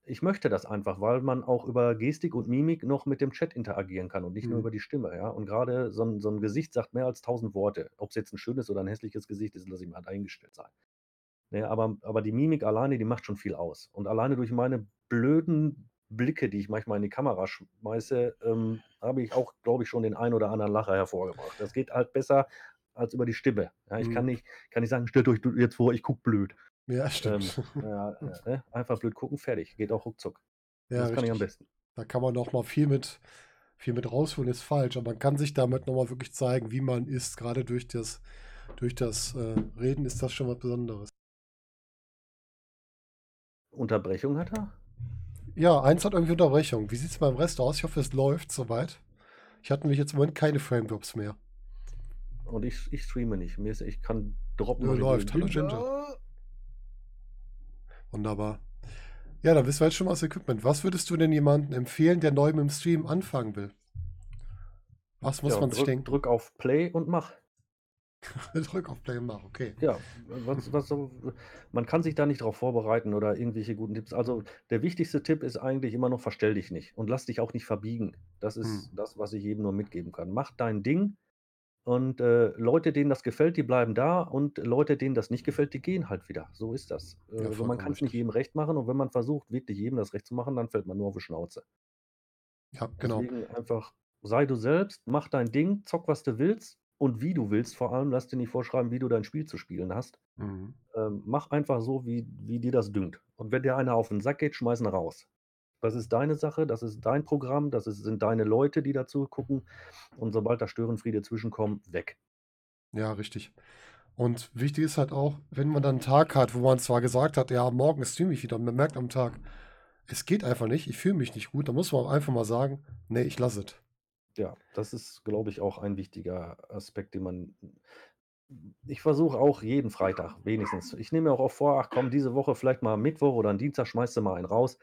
Ich möchte das einfach, weil man auch über Gestik und Mimik noch mit dem Chat interagieren kann und nicht nur Mhm. über die Stimme, ja? Und gerade so 'n so 'n Gesicht sagt mehr als tausend Worte. Ob's jetzt ein schönes oder ein hässliches Gesicht ist, lasse ich mal dahingestellt sein. Ne, aber aber die Mimik alleine, die macht schon viel aus. Und alleine durch meine blöden Blicke, die ich manchmal in die Kamera schmeiße, ähm, habe ich auch, glaube ich, schon den einen oder anderen Lacher hervorgebracht. Das geht halt besser als über die Stimme. Ja, ich kann Mhm. nicht kann nicht sagen: „Stellt euch jetzt vor, ich gucke blöd.“ Ja, Ähm, stimmt. ja, ja, ne? Einfach blöd gucken, fertig. Geht auch ruckzuck. Ja, Das kann ich am richtig. besten. Da kann man noch mal viel mit, viel mit rausholen, ist falsch. Aber man kann sich damit noch mal wirklich zeigen, wie man ist. Gerade durch das, durch das äh, Reden ist das schon was Besonderes. Unterbrechung hat er? Ja, eins hat irgendwie Unterbrechung. Wie sieht es beim Rest aus? Ich hoffe, es läuft soweit. Ich hatte nämlich jetzt im Moment keine Frame Drops mehr. Und ich ich streame nicht. Mir ist ich kann droppen, ich läuft. Hallo Ginger. Wunderbar. Ja, dann wissen wir jetzt schon mal das Equipment. Was würdest du denn jemandem empfehlen, der neu mit dem Stream anfangen will? Was muss Ja, man sich drück denken? drück auf Play und mach. Drück auf Play und mach, okay. Ja, was was so man kann sich da nicht drauf vorbereiten oder irgendwelche guten Tipps. Also, der wichtigste Tipp ist eigentlich immer noch: Verstell dich nicht und lass dich auch nicht verbiegen. Das ist Hm. das, was ich jedem nur mitgeben kann. Mach dein Ding und, äh, Leute, denen das gefällt, die bleiben da und Leute, denen das nicht gefällt, die gehen halt wieder. So ist das. Äh, Ja, also, man vollkommen kann's nicht richtig. jedem recht machen und wenn man versucht, wirklich jedem das recht zu machen, dann fällt man nur auf die Schnauze. Ja, genau. Deswegen einfach sei du selbst, mach dein Ding, zock, was du willst und wie du willst vor allem. Lass dir nicht vorschreiben, wie du dein Spiel zu spielen hast. Mhm. Ähm, mach einfach so, wie wie dir das dünkt. Und wenn dir einer auf 'n Sack geht, schmeiß ihn raus. Das ist deine Sache, das ist dein Programm, das ist sind deine Leute, die da zugucken. Und sobald da Störenfriede zwischenkommt, weg. Ja, richtig. Und wichtig ist halt auch, wenn man dann 'n Tag hat, wo man zwar gesagt hat: „Ja, morgen streame ich wieder“, und man merkt am Tag, es geht einfach nicht, ich fühle mich nicht gut, dann muss man auch einfach mal sagen: „Ne, ich lasse es.“ Ja, das ist, glaube ich, auch ein wichtiger Aspekt, den man ich versuche auch jeden Freitag wenigstens ich nehme mir auch vor: „Ach komm, diese Woche vielleicht mal Mittwoch oder 'n Dienstag schmeißt du mal einen raus.“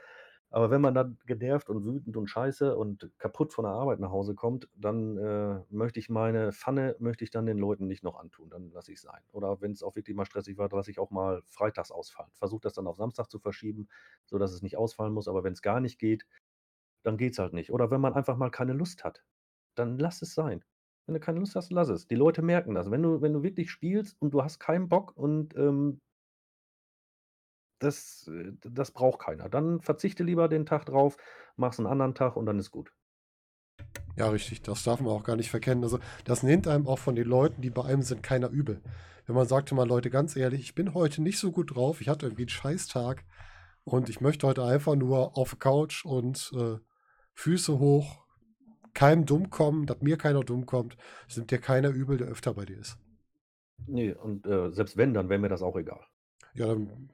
Aber wenn man dann genervt und wütend und scheiße und kaputt von der Arbeit nach Hause kommt, dann, äh, möchte ich meine Pfanne möchte ich dann den Leuten nicht noch antun, dann lasse ich's sein. Oder wenn's auch wirklich mal stressig war, lasse ich auch mal freitags ausfallen. Versuche das dann auf Samstag zu verschieben, sodass es nicht ausfallen muss, aber wenn's gar nicht geht, dann geht's halt nicht. Oder wenn man einfach mal keine Lust hat, dann lass es sein. Wenn du keine Lust hast, lass es. Die Leute merken das. Wenn du wenn du wirklich spielst und du hast keinen Bock und, ähm das äh, das braucht keiner. Dann verzichte lieber den Tag drauf, mach's 'n anderen Tag und dann ist gut. Ja, richtig, das darf man auch gar nicht verkennen. Also, das nimmt einem auch von den Leuten, die bei einem sind, keiner übel. Wenn man sagt: „Hör mal Leute, ganz ehrlich, ich bin heute nicht so gut drauf, ich hatte irgendwie 'n Scheißtag und ich möchte heute einfach nur auf Couch und, äh, Füße hoch, keinem dumm kommen, dass mir keiner dumm kommt.“ Es nimmt dir keiner übel, der öfter bei dir ist. Ne, und, äh, selbst wenn, dann wäre mir das auch egal. Ja, dann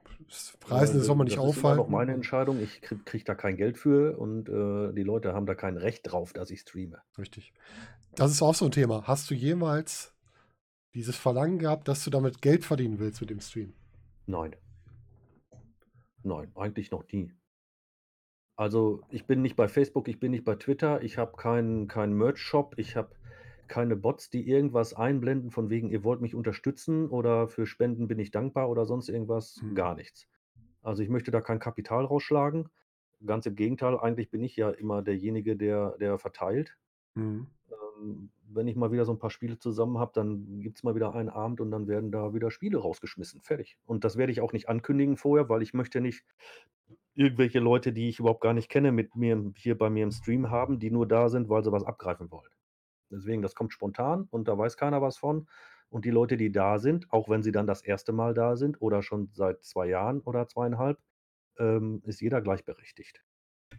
Reisende soll man nicht das ist immer noch aufhalten meine Entscheidung. Ich kriege kriege da kein Geld für und, äh, die Leute haben da kein Recht drauf, dass ich streame. Richtig. Das ist auch so 'n Thema. Hast du jemals dieses Verlangen gehabt, dass du damit Geld verdienen willst mit dem Stream? Nein. Nein, eigentlich noch nie. Also, ich bin nicht bei Facebook, ich bin nicht bei Twitter, ich habe keinen keinen Merch-Shop, ich habe keine Bots, die irgendwas einblenden von wegen: „Ihr wollt mich unterstützen“ oder „Für Spenden bin ich dankbar“ oder sonst irgendwas, Mhm. gar nichts. Also, ich möchte da kein Kapital rausschlagen. Ganz im Gegenteil, eigentlich bin ich ja immer derjenige, der der verteilt. Mhm. Ähm, wenn ich mal wieder so 'n paar Spiele zusammen habe, dann gibt's mal wieder einen Abend und dann werden da wieder Spiele rausgeschmissen, fertig. Und das werde ich auch nicht ankündigen vorher, weil ich möchte nicht irgendwelche Leute, die ich überhaupt gar nicht kenne, mit mir hier bei mir im Stream haben, die nur da sind, weil sie was abgreifen wollen. Deswegen, das kommt spontan und da weiß keiner was von. Und die Leute, die da sind, auch wenn sie dann das erste Mal da sind oder schon seit 2 Jahren oder 2,5, ähm, ist jeder gleichberechtigt.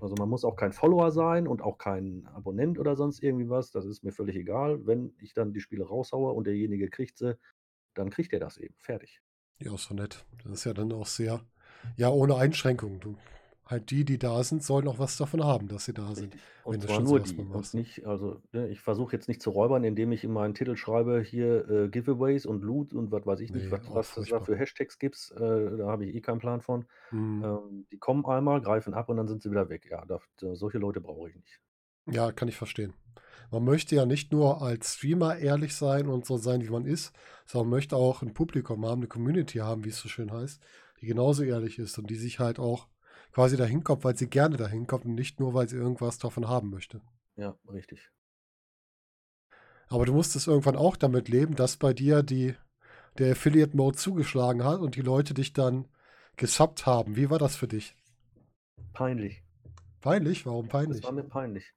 Also, man muss auch kein Follower sein und auch kein Abonnent oder sonst irgendwie was. Das ist mir völlig egal. Wenn ich dann die Spiele raushaue und derjenige kriegt sie, dann kriegt er das eben, fertig. Ja, ist doch nett. Das ist ja dann auch sehr ja, ohne Einschränkung. Du halt die, die da sind, sollen auch was davon haben, dass sie da sind, Richtig. Und zwar nur die und nicht also, ne, ich versuche jetzt nicht zu räubern, indem ich in meinen Titel schreibe, hier, äh, Giveaways und Loot und was weiß ich nicht, Ne, was was es da für Hashtags gibt, äh, da habe ich eh keinen Plan von. Mhm. Ähm, die kommen einmal, greifen ab und dann sind sie wieder weg. Ja, da solche Leute brauche ich nicht. Ja, kann ich verstehen. Man möchte ja nicht nur als Streamer ehrlich sein und so sein, wie man ist, sondern möchte auch 'n Publikum haben, 'ne Community haben, wie's so schön heißt, die genauso ehrlich ist und die sich halt auch quasi da hinkommt, weil sie gerne da hinkommt und nicht nur, weil sie irgendwas davon haben möchte. Ja, richtig. Aber du musstest irgendwann auch damit leben, dass bei dir die der Affiliate Mode zugeschlagen hat und die Leute dich dann gesubbt haben. Wie war das für dich? Peinlich. Peinlich? Warum Das peinlich? war mir peinlich,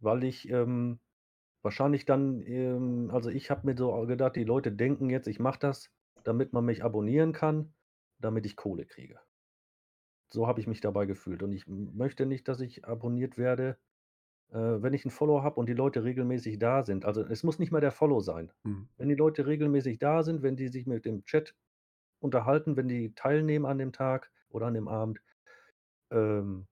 weil ich, ähm, wahrscheinlich dann, ähm also, ich habe mir so gedacht, die Leute denken jetzt, ich mache das, damit man mich abonnieren kann, damit ich Kohle kriege. So habe ich mich dabei gefühlt und ich möchte nicht, dass ich abonniert werde, äh, wenn ich 'n Follower habe und die Leute regelmäßig da sind. Also, es muss nicht mal der Follow sein. Mhm. Wenn die Leute regelmäßig da sind, wenn die sich mit dem Chat unterhalten, wenn die teilnehmen an dem Tag oder an dem Abend, ähm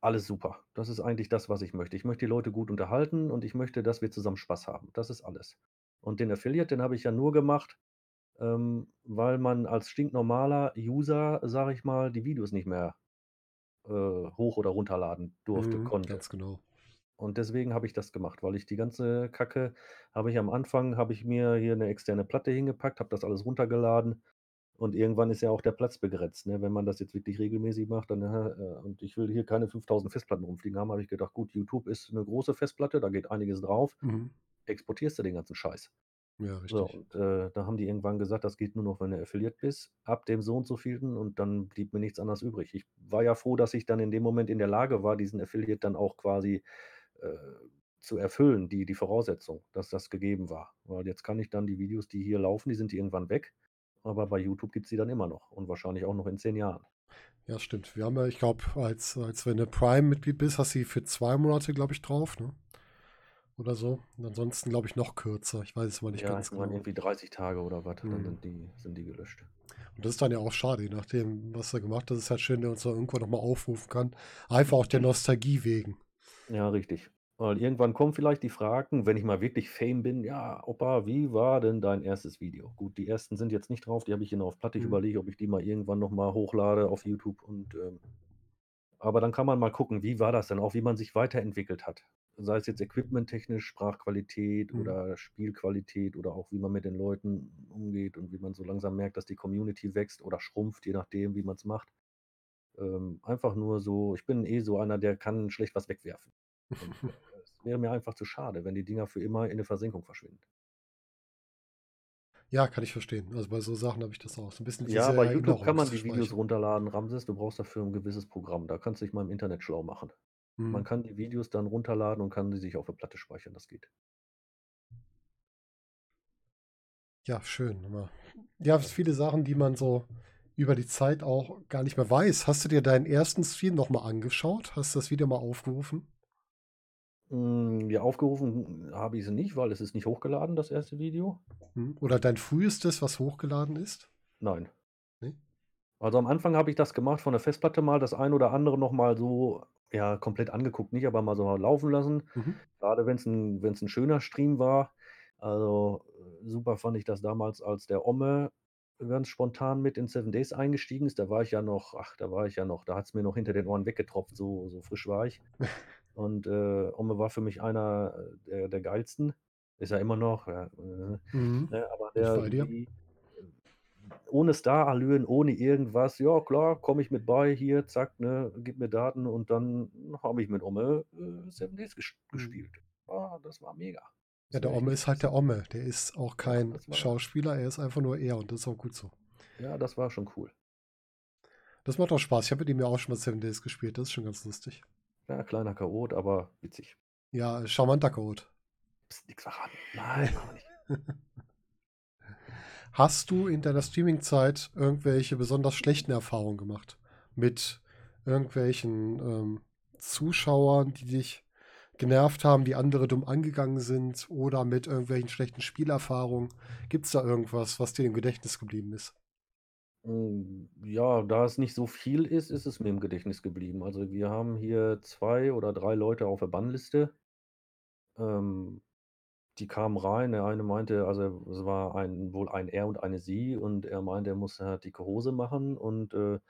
alles super. Das ist eigentlich das, was ich möchte. Ich möchte die Leute gut unterhalten und ich möchte, dass wir zusammen Spaß haben. Das ist alles. Und den Affiliate, den habe ich ja nur gemacht, ähm, weil man als stinknormaler User, sage ich mal, die Videos nicht mehr, äh, hoch oder runterladen durfte, Mhm, konnte. ganz genau. Und deswegen habe ich das gemacht, weil ich die ganze Kacke habe ich am Anfang habe ich mir hier 'ne externe Platte hingepackt, habe das alles runtergeladen und irgendwann ist ja auch der Platz begrenzt, ne? Wenn man das jetzt wirklich regelmäßig macht, dann, äh, und ich will hier keine 5.000 Festplatten rumfliegen haben, habe ich gedacht: „Gut, YouTube ist 'ne große Festplatte, da geht einiges drauf. Mhm. Exportierst du den ganzen Scheiß.“ Ja, So, richtig. und, äh, da haben die irgendwann gesagt, das geht nur noch, wenn du Affiliate bist, ab dem so und so vielten und dann blieb mir nichts anderes übrig. Ich war ja froh, dass ich dann in dem Moment in der Lage war, diesen Affiliate dann auch quasi, äh, zu erfüllen, die die Voraussetzung, dass das gegeben war. Weil jetzt kann ich dann die Videos, die hier laufen, die sind irgendwann weg, aber bei YouTube gibt's die dann immer noch und wahrscheinlich auch noch in 10 Jahren. Ja, stimmt. Wir haben ja ich glaube, als als wenn du Prime-Mitglied bist, hast du die für 2 Monate, glaube ich, drauf, ne? Oder so. Und ansonsten, glaube ich, noch kürzer. Ich weiß es aber nicht Ja, ganz genau. irgendwie 30 Tage oder was, dann Mhm. sind die sind die gelöscht. Und das ist dann ja auch schade, je nachdem, was er gemacht hat. Es ist halt schön, man es dann irgendwann noch mal aufrufen kann. Einfach auch der Nostalgie wegen. Ja, richtig. Weil irgendwann kommen vielleicht die Fragen, wenn ich mal wirklich Fame bin: „Ja, Opa, wie war denn dein erstes Video?“ Gut, die ersten sind jetzt nicht drauf, die habe ich hier noch auf Platte. Ich Mhm. überlege, ob ich die mal irgendwann noch mal hochlade auf YouTube und, ähm aber dann kann man mal gucken, wie war das denn auch, wie man sich weiterentwickelt hat. Sei es jetzt equipmenttechnisch, Sprachqualität Mhm. oder Spielqualität oder auch wie man mit den Leuten umgeht und wie man so langsam merkt, dass die Community wächst oder schrumpft, je nachdem, wie man's macht. Ähm, einfach nur so ich bin eh so einer, der kann schlecht was wegwerfen. Und, äh, es wäre mir einfach zu schade, wenn die Dinger für immer in der Versenkung verschwinden. Ja, kann ich verstehen. Also, bei so Sachen habe ich das auch. So 'n bisschen Ja, bei YouTube kann man die Videos runterladen, Ramses. Du brauchst dafür 'n gewisses Programm. Da kannst du dich mal im Internet schlau machen. Man Mhm. kann die Videos dann runterladen und kann die sich auf der Platte speichern, das geht. Ja, schön, immer. Ja, viele Sachen, die man so über die Zeit auch gar nicht mehr weiß. Hast du dir deinen ersten Stream noch mal angeschaut? Hast du das Video mal aufgerufen? Hm, ja, aufgerufen habe ich sie nicht, weil es ist nicht hochgeladen, das erste Video. Mhm. Oder dein frühestes, was hochgeladen ist? Nein. Ne? Also, am Anfang habe ich das gemacht von der Festplatte mal das ein oder andere noch mal so, ja, komplett angeguckt nicht, aber mal so mal laufen lassen. Mhm. Grade wenn's 'n wenn's 'n schöner Stream war. Also, super fand ich das damals, als der Omme ganz spontan mit in 7 Days eingestiegen ist. Da war ich ja noch ach, da war ich ja noch da hat's mir noch hinter den Ohren weggetropft, so so frisch war ich. Und, äh, Omme war für mich einer der der geilsten. Ist er immer noch, ja, äh, Mhm. ne, aber der wie ohne Starallüren, ohne irgendwas: „Ja klar, komme ich mit bei hier, zack, ne, gib mir Daten.“ Und dann habe ich mit Omme, äh, 7 Days gesch Mhm. gespielt. war das war mega. Ja, Das der war echt Omme ist halt der. Omme. Der ist auch Ja, kein Schauspieler, er ist einfach nur er und das ist auch gut so. ja, das war schon cool. Das macht auch Spaß. Ich habe mit ihm ja auch schon mal Seven Days gespielt. Das ist schon ganz lustig. Ja, kleiner Chaot, aber witzig. Ja, charmanter Code. Psst, nix verraten. Nein, machen wir nicht. Hast du in deiner Streaming-Zeit irgendwelche besonders schlechten Erfahrungen gemacht? Mit irgendwelchen ähm, Zuschauern, die dich genervt haben, die andere dumm angegangen sind oder mit irgendwelchen schlechten Spielerfahrungen? Gibt es da irgendwas, was dir im Gedächtnis geblieben ist? Hm, ja, da es nicht so viel ist, ist es mir im Gedächtnis geblieben. Also, wir haben hier 2 oder 3 Leute auf der Bannliste. Ähm, die kamen rein. Der eine meinte also, es war ein wohl ein er und eine sie und er meinte, er musste halt dicke Hose machen und, äh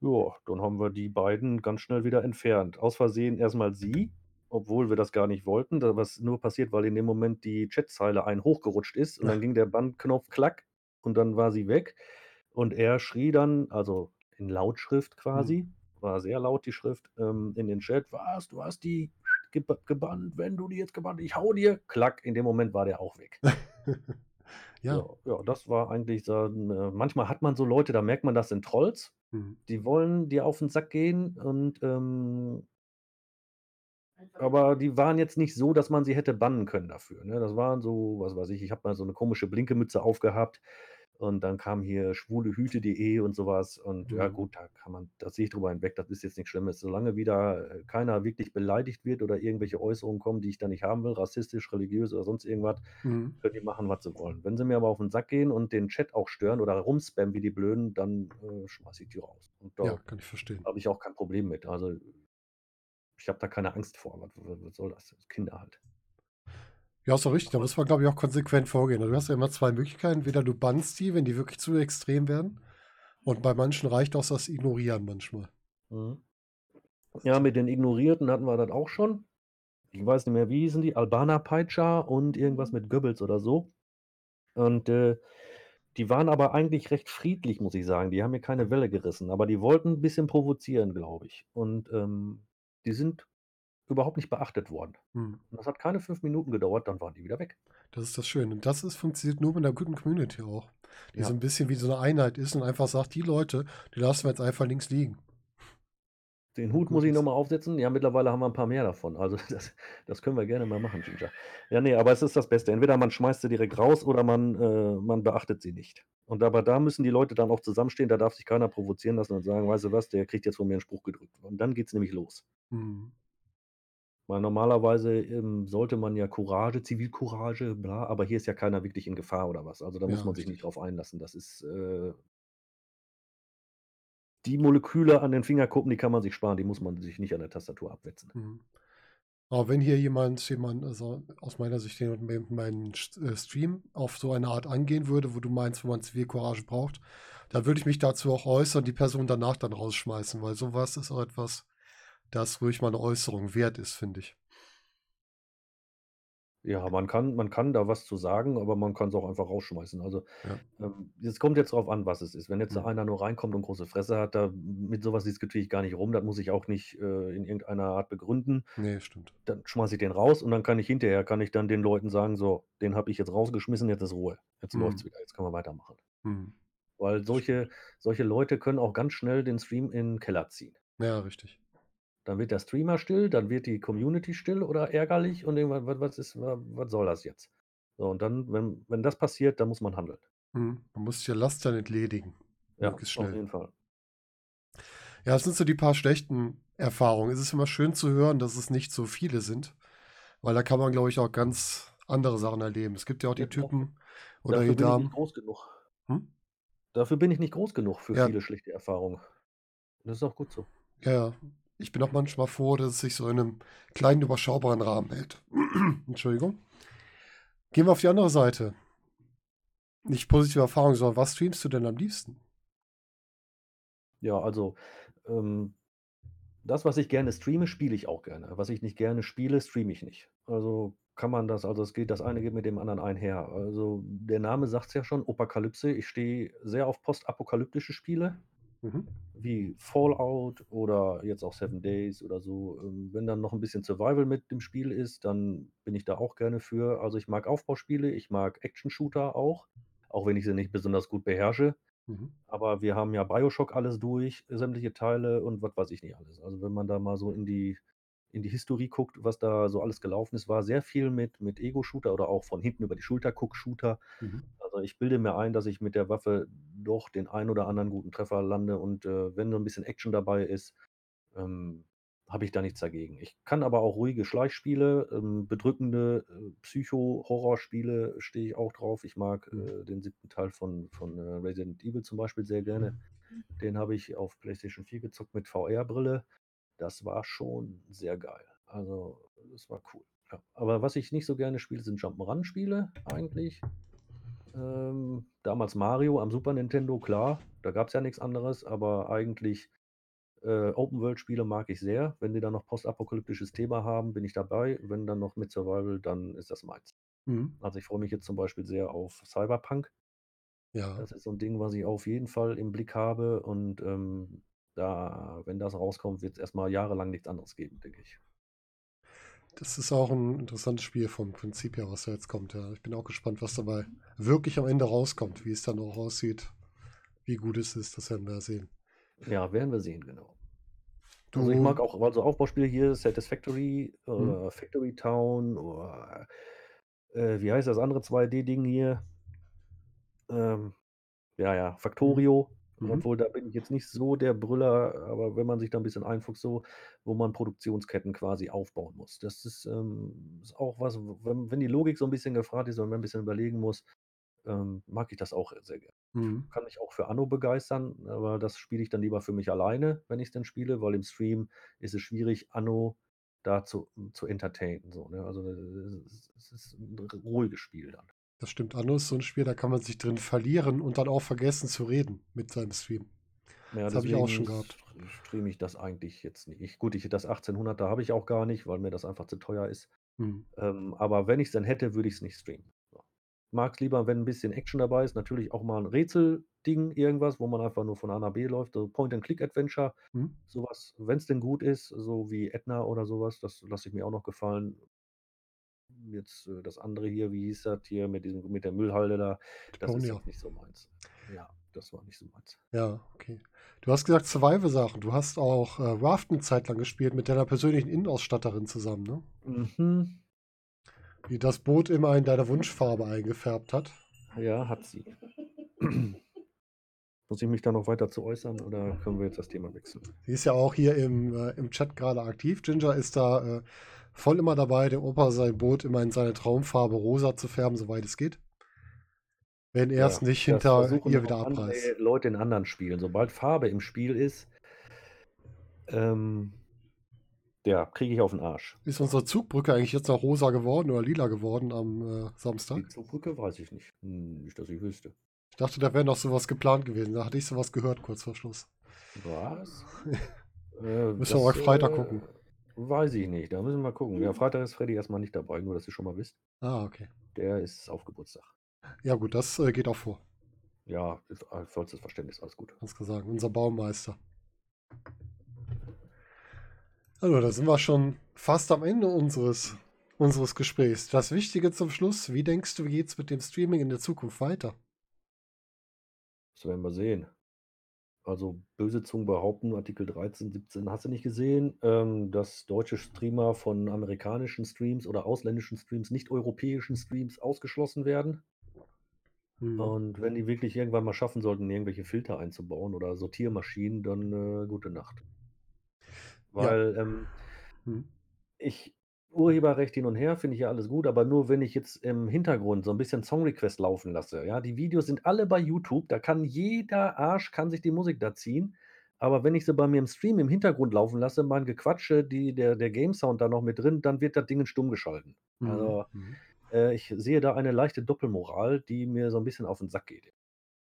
ja, dann haben wir die beiden ganz schnell wieder entfernt. Aus Versehen erst mal sie, obwohl wir das gar nicht wollten. Da was nur passiert, weil in dem Moment die Chatzeile einen hochgerutscht ist und dann ging der Bannknopf klack und dann war sie weg. Und er schrie dann, also in Lautschrift Mhm. quasi, war sehr laut die Schrift, ähm, in den Chat: „Was, du hast die geba gebannt. Wenn du die jetzt gebannt ich haue dir“ klack, in dem Moment war der auch weg. Ja. Ja, ja, das war eigentlich so äh, manchmal hat man so Leute, da merkt man, das sind Trolls. Mhm. Die wollen dir auf 'n Sack gehen und, ähm aber die waren jetzt nicht so, dass man sie hätte bannen können dafür, ne? Das waren so, was weiß ich, ich habe mal so 'ne komische Blinkemütze aufgehabt und dann kam hier schwulehüte.de und so was und ja Mhm. gut, da kann man da sehe ich drüber hinweg, das ist jetzt nix Schlimmes. Solange wieder, äh, keiner wirklich beleidigt wird oder irgendwelche Äußerungen kommen, die ich da nicht haben will, rassistisch, religiös oder sonst irgendwas, Mhm. können die machen, was sie wollen. Wenn sie mir aber auf 'n Sack gehen und den Chat auch stören oder rumspammen wie die Blöden, dann, äh, schmeiße ich die raus. Und Ja, da kann ich verstehen. habe ich auch kein Problem mit. Also ich habe da keine Angst vor. Was wa was soll das? Kinder halt. Ja, ist doch richtig. Da muss man, glaube ich, auch konsequent vorgehen. Du hast ja immer 2 Möglichkeiten. Entweder du bannst die, wenn die wirklich zu extrem werden. Und bei manchen reicht auch das Ignorieren manchmal. Mhm. Ja, mit den Ignorierten hatten wir das auch schon. Ich weiß nicht mehr, wie hießen die? Albaner Peitscher und irgendwas mit Goebbels oder so. Und, äh, die waren aber eigentlich recht friedlich, muss ich sagen. Die haben mir keine Welle gerissen, aber die wollten 'n bisschen provozieren, glaube ich. Und, ähm, die sind überhaupt nicht beachtet worden. Mhm. Und das hat keine 5 Minuten gedauert, dann waren die wieder weg. Das ist das Schöne. Und das ist funktioniert nur mit 'ner guten Community auch, die so Ja. 'n bisschen wie so 'ne Einheit ist und einfach sagt: „Die Leute, die lassen wir jetzt einfach links liegen.“ Den Hut muss ich ist. noch mal aufsetzen. Ja, mittlerweile haben wir 'n paar mehr davon. Also, das das können wir gerne mal machen, Ginger. Ja, ne, aber es ist das Beste. Entweder man schmeißt sie direkt raus oder man äh, man beachtet sie nicht. Und aber da müssen die Leute dann auch zusammenstehen. Da darf sich keiner provozieren lassen und sagen: „Weißt du was, der kriegt jetzt von mir 'n Spruch gedrückt.“ Und dann geht's nämlich los. Mhm. Weil normalerweise, ähm, sollte man ja Courage Zivilcourage, bla, aber hier ist ja keiner wirklich in Gefahr oder was. Also, da muss Ja, man sich nicht richtig. drauf einlassen. Das ist, äh die Moleküle an den Fingerkuppen, die kann man sich sparen. Die muss man sich nicht an der Tastatur abwetzen. Mhm. Aber wenn hier jemand jemand, also aus meiner Sicht jemand me meinen St äh, Stream auf so eine Art angehen würde, wo du meinst, wo man Zivilcourage braucht, dann würde ich mich dazu auch äußern, die Person danach dann rausschmeißen, weil so was ist auch etwas, das ruhig mal 'ne Äußerung wert ist, finde ich. Ja, man kann man kann da was zu sagen, aber man kann's auch einfach rausschmeißen. Also, Ja. ähm, es kommt jetzt drauf an, was es ist. Wenn jetzt Mhm. einer nur reinkommt und große Fresse hat, da mit so was diskutiere ich gar nicht rum. Das muss ich auch nicht, äh, in irgendeiner Art begründen. Ne, stimmt. Dann schmeiße ich den raus und dann kann ich hinterher kann ich dann den Leuten sagen: „So, den habe ich jetzt rausgeschmissen, jetzt ist Ruhe. Jetzt läuft's Mhm. wieder. Jetzt können wir weitermachen.“ Mhm. Weil solche solche Leute können auch ganz schnell den Stream in 'n Keller ziehen. Ja, richtig. Dann wird der Streamer still, dann wird die Community still oder ärgerlich und irgendwann: „Was was ist wa was soll das jetzt?“ So, und dann, wenn wenn das passiert, dann muss man handeln. Mhm. Man muss sich Last dann entledigen, Ja, auf jeden Fall. Ja, das sind so die paar schlechten Erfahrungen. Es ist immer schön zu hören, dass es nicht so viele sind, weil da kann man, glaube ich, auch ganz andere Sachen erleben. Es gibt ja auch Ja, die Typen oder dafür die bin ich nicht Damen groß genug. Hm? Dafür bin ich nicht groß genug für Ja. viele schlechte Erfahrungen. Das ist auch gut so. Ja, ja. Ich bin auch manchmal froh, dass es sich so in 'nem kleinen, überschaubaren Rahmen hält. Entschuldigung. Gehen wir auf die andere Seite. Nicht positive Erfahrungen, sondern was streamst du denn am liebsten? Ja, also, ähm, das, was ich gerne streame, spiele ich auch gerne. Was ich nicht gerne spiele, streame ich nicht. Also, kann man das also, es geht das eine geht mit dem anderen einher. Also, der Name sagt's ja schon, Opokalypse. Ich stehe sehr auf postapokalyptische Spiele. Mhm. wie Fallout oder jetzt auch Seven Days oder so. Ähm, wenn dann noch ein bisschen Survival mit im Spiel ist, dann bin ich da auch gerne für. Also, ich mag Aufbauspiele, ich mag Action-Shooter auch, auch wenn ich sie nicht besonders gut beherrsche. Mhm. Aber wir haben ja BioShock alles durch, sämtliche Teile und was weiß ich nicht alles. Also, wenn man da mal so in die in die Historie guckt, was da so alles gelaufen ist, war sehr viel mit mit Ego-Shooter oder auch von hinten über die Schulter Guck-Shooter. Mhm. Also, ich bilde mir ein, dass ich mit der Waffe doch den einen oder anderen guten Treffer lande und, äh, wenn so 'n bisschen Action dabei ist, ähm, habe ich da nichts dagegen. Ich kann aber auch ruhige Schleichspiele, ähm, bedrückende, äh, Psycho-Horrorspiele stehe ich auch drauf. Ich mag, Mhm. äh, den 7. Teil von von, äh, Resident Evil zum Beispiel sehr gerne. Den habe ich auf PlayStation 4 gezockt mit VR-Brille. Das war schon sehr geil. Also, das war cool, ja. Aber was ich nicht so gerne spiele, sind Jump-'n'-Run-Spiele eigentlich. Ähm, damals Mario am Super Nintendo, klar, da gab's ja nix anderes, aber eigentlich, äh, Open-World-Spiele mag ich sehr. Wenn die dann noch postapokalyptisches Thema haben, bin ich dabei. Wenn dann noch mit Survival, dann ist das meins. Mhm. Also, ich freue mich jetzt zum Beispiel sehr auf Cyberpunk. Ja. Das ist so 'n Ding, was ich auf jeden Fall im Blick habe und, ähm, da wenn das rauskommt, wird's erst mal jahrelang nichts anderes geben, denke ich. Das ist auch 'n interessantes Spiel vom Prinzip her, was da jetzt kommt, ja. Ich bin auch gespannt, was dabei wirklich am Ende rauskommt. Wie es dann auch aussieht, wie gut es ist, das werden wir sehen. Ja, werden wir sehen, genau. Also, ich Du mag auch also, Aufbauspiele hier, Satisfactory oder Factory Town oder, äh, wie heißt das andere 2D-Ding hier? Ähm, ja, ja, Mhm. Factorio, Mhm. obwohl da bin ich jetzt nicht so der Brüller, aber wenn man sich da 'n bisschen einfuchst so, wo man Produktionsketten quasi aufbauen muss. Das ist, ähm ist auch was, w wenn wenn die Logik so 'n bisschen gefragt ist und man 'n bisschen überlegen muss, ähm, mag ich das auch sehr gern. Mhm. Kann mich auch für Anno begeistern, aber das spiele ich dann lieber für mich alleine, wenn ich's denn spiele, weil im Stream ist es schwierig, Anno da zu zu entertainen, so, ne? Also, es es ist 'n r ruhiges Spiel dann. Das stimmt. Anno ist so 'n Spiel, da kann man sich drin verlieren und dann auch vergessen zu reden mit seinem Stream. Ja, Das habe ich auch schon gehabt. st streame ich das eigentlich jetzt nicht. Gut, ich das 1800er habe ich auch gar nicht, weil mir das einfach zu teuer ist. Mhm. Ähm, aber wenn ich's denn hätte, würde ich's nicht streamen, so. Mag's lieber, wenn 'n bisschen Action dabei ist, natürlich auch mal 'n Rätselding, irgendwas, wo man einfach nur von A nach B läuft, so Point-and-Click-Adventure, Mhm. so was, wenn's denn gut ist, so wie Edna oder so was, das lasse ich mir auch noch gefallen. Jetzt, äh, das andere hier, wie hieß das hier mit diesem mit der Müllhalde da, das ist Deponia. jetzt nicht so meins. Ja, das war nicht so meins. Ja, okay. Du hast gesagt Survival-Sachen. Du hast auch, äh, Raft 'ne Zeit lang gespielt mit deiner persönlichen Innenausstatterin zusammen, ne? Mhm. Die das Boot immer in deiner Wunschfarbe eingefärbt hat. Ja, hat sie. Muss ich mich da noch weiter zu äußern oder können wir jetzt das Thema wechseln? Sie ist ja auch hier im, äh, im Chat grade aktiv. Ginger ist da, äh, voll immer dabei, dem Opa sein Boot immer in seine Traumfarbe rosa zu färben, soweit es geht. Wenn er's Ja, nicht hinter ihr wieder abreißt. Leute in anderen Spielen. Sobald Farbe im Spiel ist ähm, ja, kriege ich auf 'n Arsch. Ist unsere Zugbrücke eigentlich jetzt noch rosa geworden oder lila geworden am, äh, Die Samstag? Zugbrücke weiß ich nicht. Hm, nicht, dass ich wüsste. Ich dachte, da wäre noch so was geplant gewesen. Da hatte ich so was gehört kurz vor Schluss. Was? Äh, Müssen wir mal Freitag äh, gucken. Weiß ich nicht. Da müssen wir mal gucken. Ja, Freitag ist Freddy erst mal nicht dabei, nur dass ihr schon mal wisst. Ah, okay. Der ist auf Geburtstag. Ja gut, das, äh, geht auch vor. Ja, ist vollstes Verständnis, alles gut. Kannst du sagen, unser Baumeister. Also, da sind wir schon fast am Ende unseres unseres Gesprächs. Das Wichtige zum Schluss: Wie denkst du, wie geht's mit dem Streaming in der Zukunft weiter? Das werden wir sehen. Also, böse Zungen behaupten, Artikel 13, 17 hast du nicht gesehen, ähm, dass deutsche Streamer von amerikanischen Streams oder ausländischen Streams, nicht europäischen Streams ausgeschlossen werden. Mhm. Und wenn die wirklich irgendwann mal schaffen sollten, irgendwelche Filter einzubauen oder Sortiermaschinen, dann, äh, gute Nacht. Ja. Weil, ähm Mhm. ich Urheberrecht hin und her, finde ich ja alles gut, aber nur wenn ich jetzt im Hintergrund so 'n bisschen Song Request laufen lasse, ja? Die Videos sind alle bei YouTube, da kann jeder Arsch kann sich die Musik da ziehen. Aber wenn ich sie bei mir im Stream im Hintergrund laufen lasse, mein Gequatsche, die der der Game-Sound da noch mit drin, dann wird das Dingen stumm geschalten. Mhm. Also, Mhm. äh, ich sehe da eine leichte Doppelmoral, die mir so 'n bisschen auf 'n Sack geht.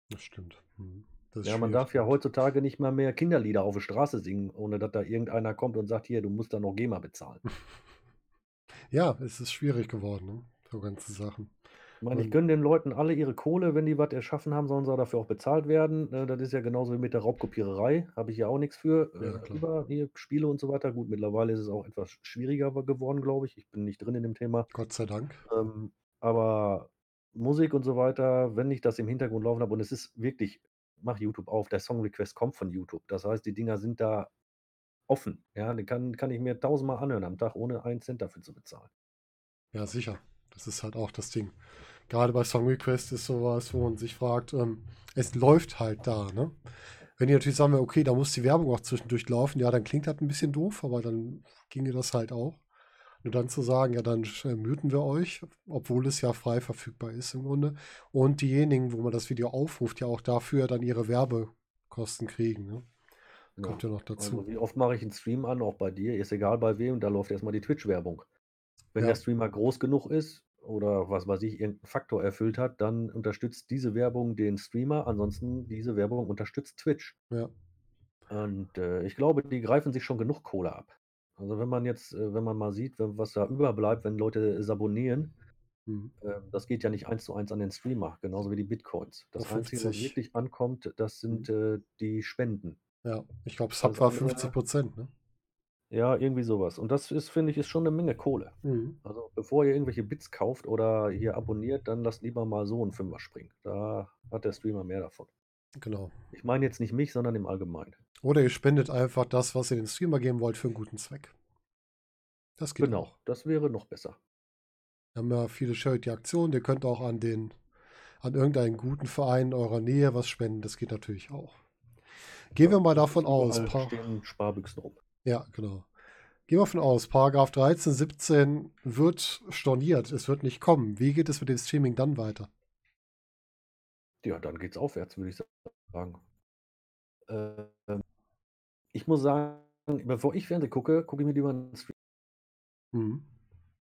Das stimmt. Mhm. Das Ja, man schwierig, darf ja heutzutage nicht mal mehr Kinderlieder auf der Straße singen, ohne dass da irgendeiner kommt und sagt: „Hier, du musst da noch GEMA bezahlen.“ Ja, es ist schwierig geworden, ne, so ganze Sachen. Ich meine, ich Und gönne den Leuten alle ihre Kohle. Wenn die was erschaffen haben, sollen sie dafür auch bezahlt werden. Äh, das ist ja genauso wie mit der Raubkopiererei. Habe ich ja auch nichts für. ja, Äh, klar. über hier Spiele und so weiter. Gut, mittlerweile ist es auch etwas schwieriger geworden, glaube ich. Ich bin nicht drin in dem Thema. Gott sei Dank. Ähm, aber Musik und so weiter, wenn ich das im Hintergrund laufen habe und es ist wirklich mach YouTube auf, der Song Request kommt von YouTube. Das heißt, die Dinger sind da offen, ja? Den kann kann ich mir tausendmal anhören am Tag, ohne einen Cent dafür zu bezahlen. Ja, sicher. Das ist halt auch das Ding. Gerade bei Song Request ist sowas, wo man sich fragt, ähm, es läuft halt da, ne? Wenn die natürlich sagen, okay, da muss die Werbung auch zwischendurch laufen, ja, dann klingt das ein bisschen doof, aber dann ginge das halt auch. Nur dann zu sagen, ja, dann äh, muten wir euch, obwohl es ja frei verfügbar ist im Grunde. Und diejenigen, wo man das Video aufruft, ja auch dafür dann ihre Werbekosten kriegen, ne? Kommt ja noch dazu. Also wie oft mache ich einen Stream an, auch bei dir, ist egal bei wem, da läuft erstmal die Twitch-Werbung. Wenn Ja. der Streamer groß genug ist oder was weiß ich, irgendeinen Faktor erfüllt hat, dann unterstützt diese Werbung den Streamer, ansonsten diese Werbung unterstützt Twitch. Ja. Und, äh, ich glaube, die greifen sich schon genug Kohle ab. Also, wenn man jetzt äh, wenn man mal sieht, was da überbleibt, wenn Leute sabonieren, Mhm. ähm, das geht ja nicht eins zu eins an den Streamer, genauso wie die Bitcoins. Das Einzige, was 50. wirklich ankommt, das sind, äh, die Spenden. Ja, ich glaube, Sub war andere 50% ne? Ja, irgendwie sowas. Und das ist, finde ich, ist schon 'ne Menge Kohle. Mhm. Also, bevor ihr irgendwelche Bits kauft oder hier abonniert, dann lasst lieber mal so 'n Fünfer springen. Da hat der Streamer mehr davon. Genau. Ich meine jetzt nicht mich, sondern im Allgemeinen. Oder ihr spendet einfach das, was ihr dem Streamer geben wollt, für einen guten Zweck. Das geht Genau, auch. das wäre noch besser. Wir haben ja viele Charity-Aktionen. Ihr könnt auch an den an irgendeinen guten Verein in eurer Nähe was spenden. Das geht natürlich auch. Gehen wir mal es davon aus, stehen Sparbüchsen rum. Ja, genau. Gehen wir davon aus, Paragraph 13, 17 wird storniert. Es wird nicht kommen. Wie geht es mit dem Streaming dann weiter? Ja, dann geht's aufwärts, würde ich sagen. Ähm, ich muss sagen, bevor ich Fernsehen gucke, gucke ich mir lieber 'n Stream Mhm.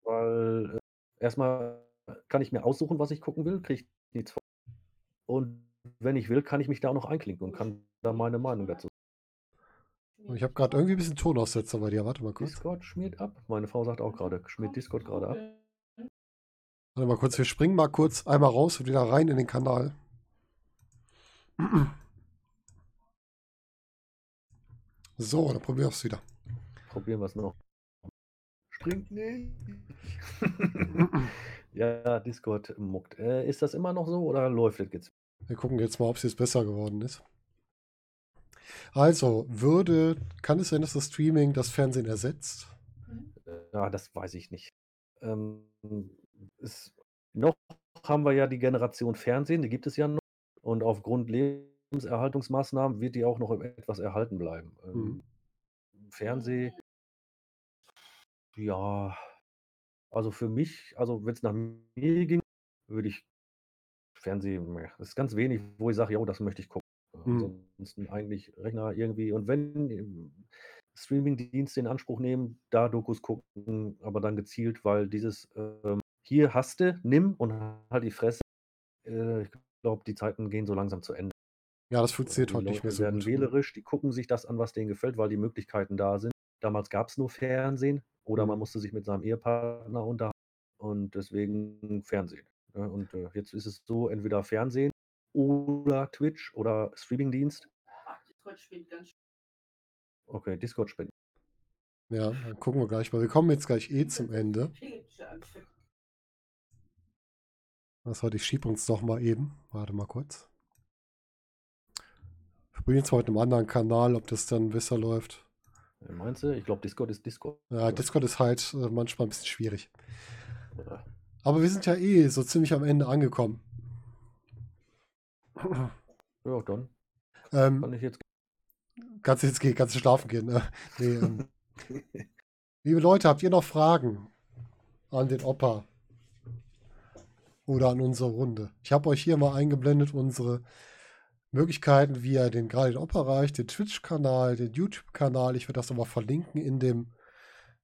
Weil, äh, erst mal kann ich mir aussuchen, was ich gucken will, kriege ich nichts von. Und wenn ich will, kann ich mich da auch noch einklinken und kann da meine Meinung dazu Ich habe grad irgendwie 'n bisschen Tonaussetzer bei dir. Warte mal kurz. Discord schmiert ab. Meine Frau sagt auch grade, schmiert Discord grade ab. Warte mal kurz, wir springen mal kurz einmal raus und wieder rein in den Kanal. So, dann probieren wir's wieder. Probieren wir's noch. Springt nicht. Ja, Discord muckt. Äh, ist das immer noch so oder läuft das jetzt? Wir gucken jetzt mal, ob's jetzt besser geworden ist. Also, würde kann es sein, dass das Streaming das Fernsehen ersetzt? Ja, das weiß ich nicht. Ähm, es noch haben wir ja die Generation Fernsehen, die gibt es ja noch. Und aufgrund Lebenserhaltungsmaßnahmen wird die auch noch etwas erhalten bleiben. Mhm. Ähm, Fernseh ja, also für mich also wenn's nach mir ging, würde ich Fernsehen das ist ganz wenig, wo ich sage: „Jo, das möchte ich gucken.“ Mhm. Ansonsten eigentlich Rechner irgendwie und wenn, ähm, Streamingdienste in Anspruch nehmen, da Dokus gucken, aber dann gezielt, weil dieses, ähm: „Hier hast du, nimm und halt die Fresse“, äh, ich glaube, die Zeiten gehen so langsam zu Ende. Ja, das funktioniert die heute nicht mehr so werden gut. wählerisch, die gucken sich das an, was denen gefällt, weil die Möglichkeiten da sind. Damals gab's nur Fernsehen oder man Mhm. musste sich mit seinem Ehepartner unterhalten und deswegen Fernsehen, ne? Und, äh, jetzt ist es so, entweder Fernsehen oder Twitch oder Streamingdienst. Okay, Discord spinnt. Ja, dann gucken wir gleich mal. Wir kommen jetzt gleich eh zum Ende. Was heute ich schiebe uns doch mal eben. Warte mal kurz. Wir probieren jetzt mal mit 'nem anderen Kanal, ob das dann besser läuft. Äh, meinst du? Ich glaube, Discord ist Discord. Ja, Discord ist halt, äh, manchmal 'n bisschen schwierig. Aber wir sind ja eh so ziemlich am Ende angekommen. Ja, dann Ähm kann ich jetzt Kannst du jetzt gehen kannst du schlafen gehen, ne? Ne, ähm Liebe Leute, habt ihr noch Fragen an den Opa? Oder an unsere Runde? Ich habe euch hier mal eingeblendet unsere Möglichkeiten, wie ihr den grade den Opa erreicht, den Twitch-Kanal, den YouTube-Kanal. Ich werde das noch mal verlinken in dem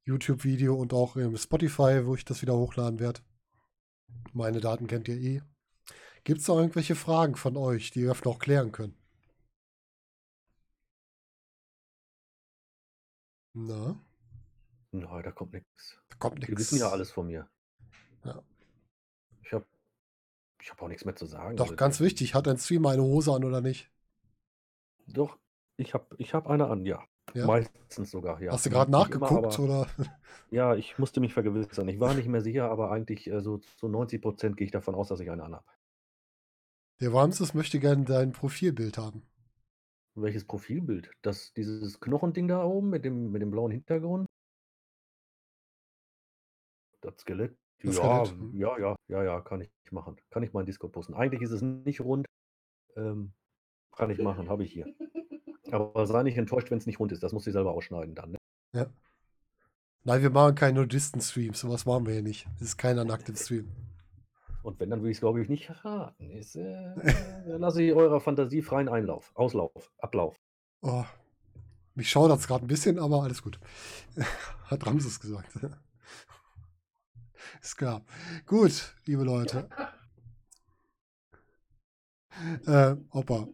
YouTube-Video und auch im Spotify, wo ich das wieder hochladen werde. Meine Daten kennt ihr eh. Gibt's noch irgendwelche Fragen von euch, die wir noch klären können? Na? Nein, da kommt nix. Da kommt Die wissen ja alles von mir. Ja. Ich habe ich habe auch nichts mehr zu sagen. Doch, Also, ganz wichtig, hat ein Streamer eine Hose an oder nicht? Doch, ich habe ich hab eine an, ja. Ja? Meistens sogar, ja. Hast du gerade nicht immer, nachgeguckt aber- oder? Ja, ich musste mich vergewissern. Ich war nicht mehr sicher, aber eigentlich äh, so zu 90 Prozent gehe ich davon aus, dass ich eine anhabe. Der Ramses möchte gerne dein Profilbild haben. Welches Profilbild? Das, dieses Knochending da oben mit dem, mit dem blauen Hintergrund? Das Skelett? Das ja, Skelett, hm. ja, ja, ja, ja, kann ich machen. Kann ich mal in Discord posten. Eigentlich ist es nicht rund. Ähm, kann ich machen, habe ich hier. Aber sei nicht enttäuscht, wenn es nicht rund ist. Das muss ich selber ausschneiden dann. Ne? Ja. Nein, wir machen keine Nudisten-Streams. Sowas machen wir hier nicht. Es ist keiner nackt im Stream. Und wenn, dann würde ich es, glaube ich, nicht verraten. Ist, äh, dann lasse ich eurer Fantasie freien Einlauf, Auslauf, Ablauf. Oh, mich schaudert es gerade ein bisschen, aber alles gut. Hat Ramses gesagt. Ist klar. Gut, liebe Leute. Äh, Opa,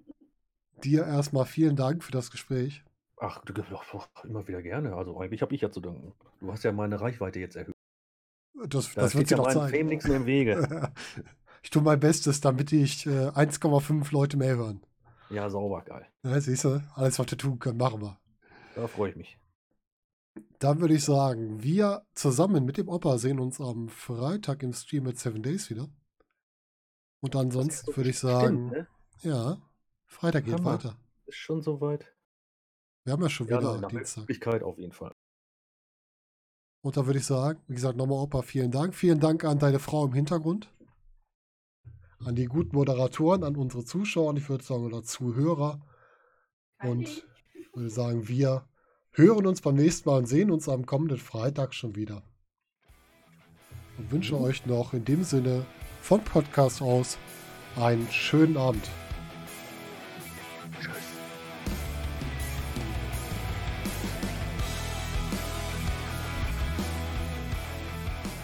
dir erstmal vielen Dank für das Gespräch. Ach, du, doch, doch, immer wieder gerne. Also eigentlich habe ich ja zu danken. Du hast ja meine Reichweite jetzt erhöht. Das, Da das wird sie ja noch meinem Fame zeigen. nichts mehr im Wege. Ich tue mein Bestes, damit ich äh, 1,5 Leute mehr hören. Ja, sauber, geil. Ja, siehst du, alles, was wir tun können, machen wir. Da freue ich mich. Dann würde ich sagen, wir zusammen mit dem Opa sehen uns am Freitag im Stream mit Seven Days wieder. Und ansonsten würde ich sagen, Stimmt, ne? ja, Freitag geht Hammer. weiter. Ist schon soweit. Wir haben ja schon Ja, wieder Dienstag. Möglichkeit auf jeden Fall. Und da würde ich sagen, wie gesagt, nochmal Opa, vielen Dank. Vielen Dank an deine Frau im Hintergrund. An die guten Moderatoren, an unsere Zuschauer und ich würde sagen, oder Zuhörer. Und würde sagen, wir hören uns beim nächsten Mal und sehen uns am kommenden Freitag schon wieder. Und wünsche Mhm. euch noch in dem Sinne vom Podcast aus einen schönen Abend.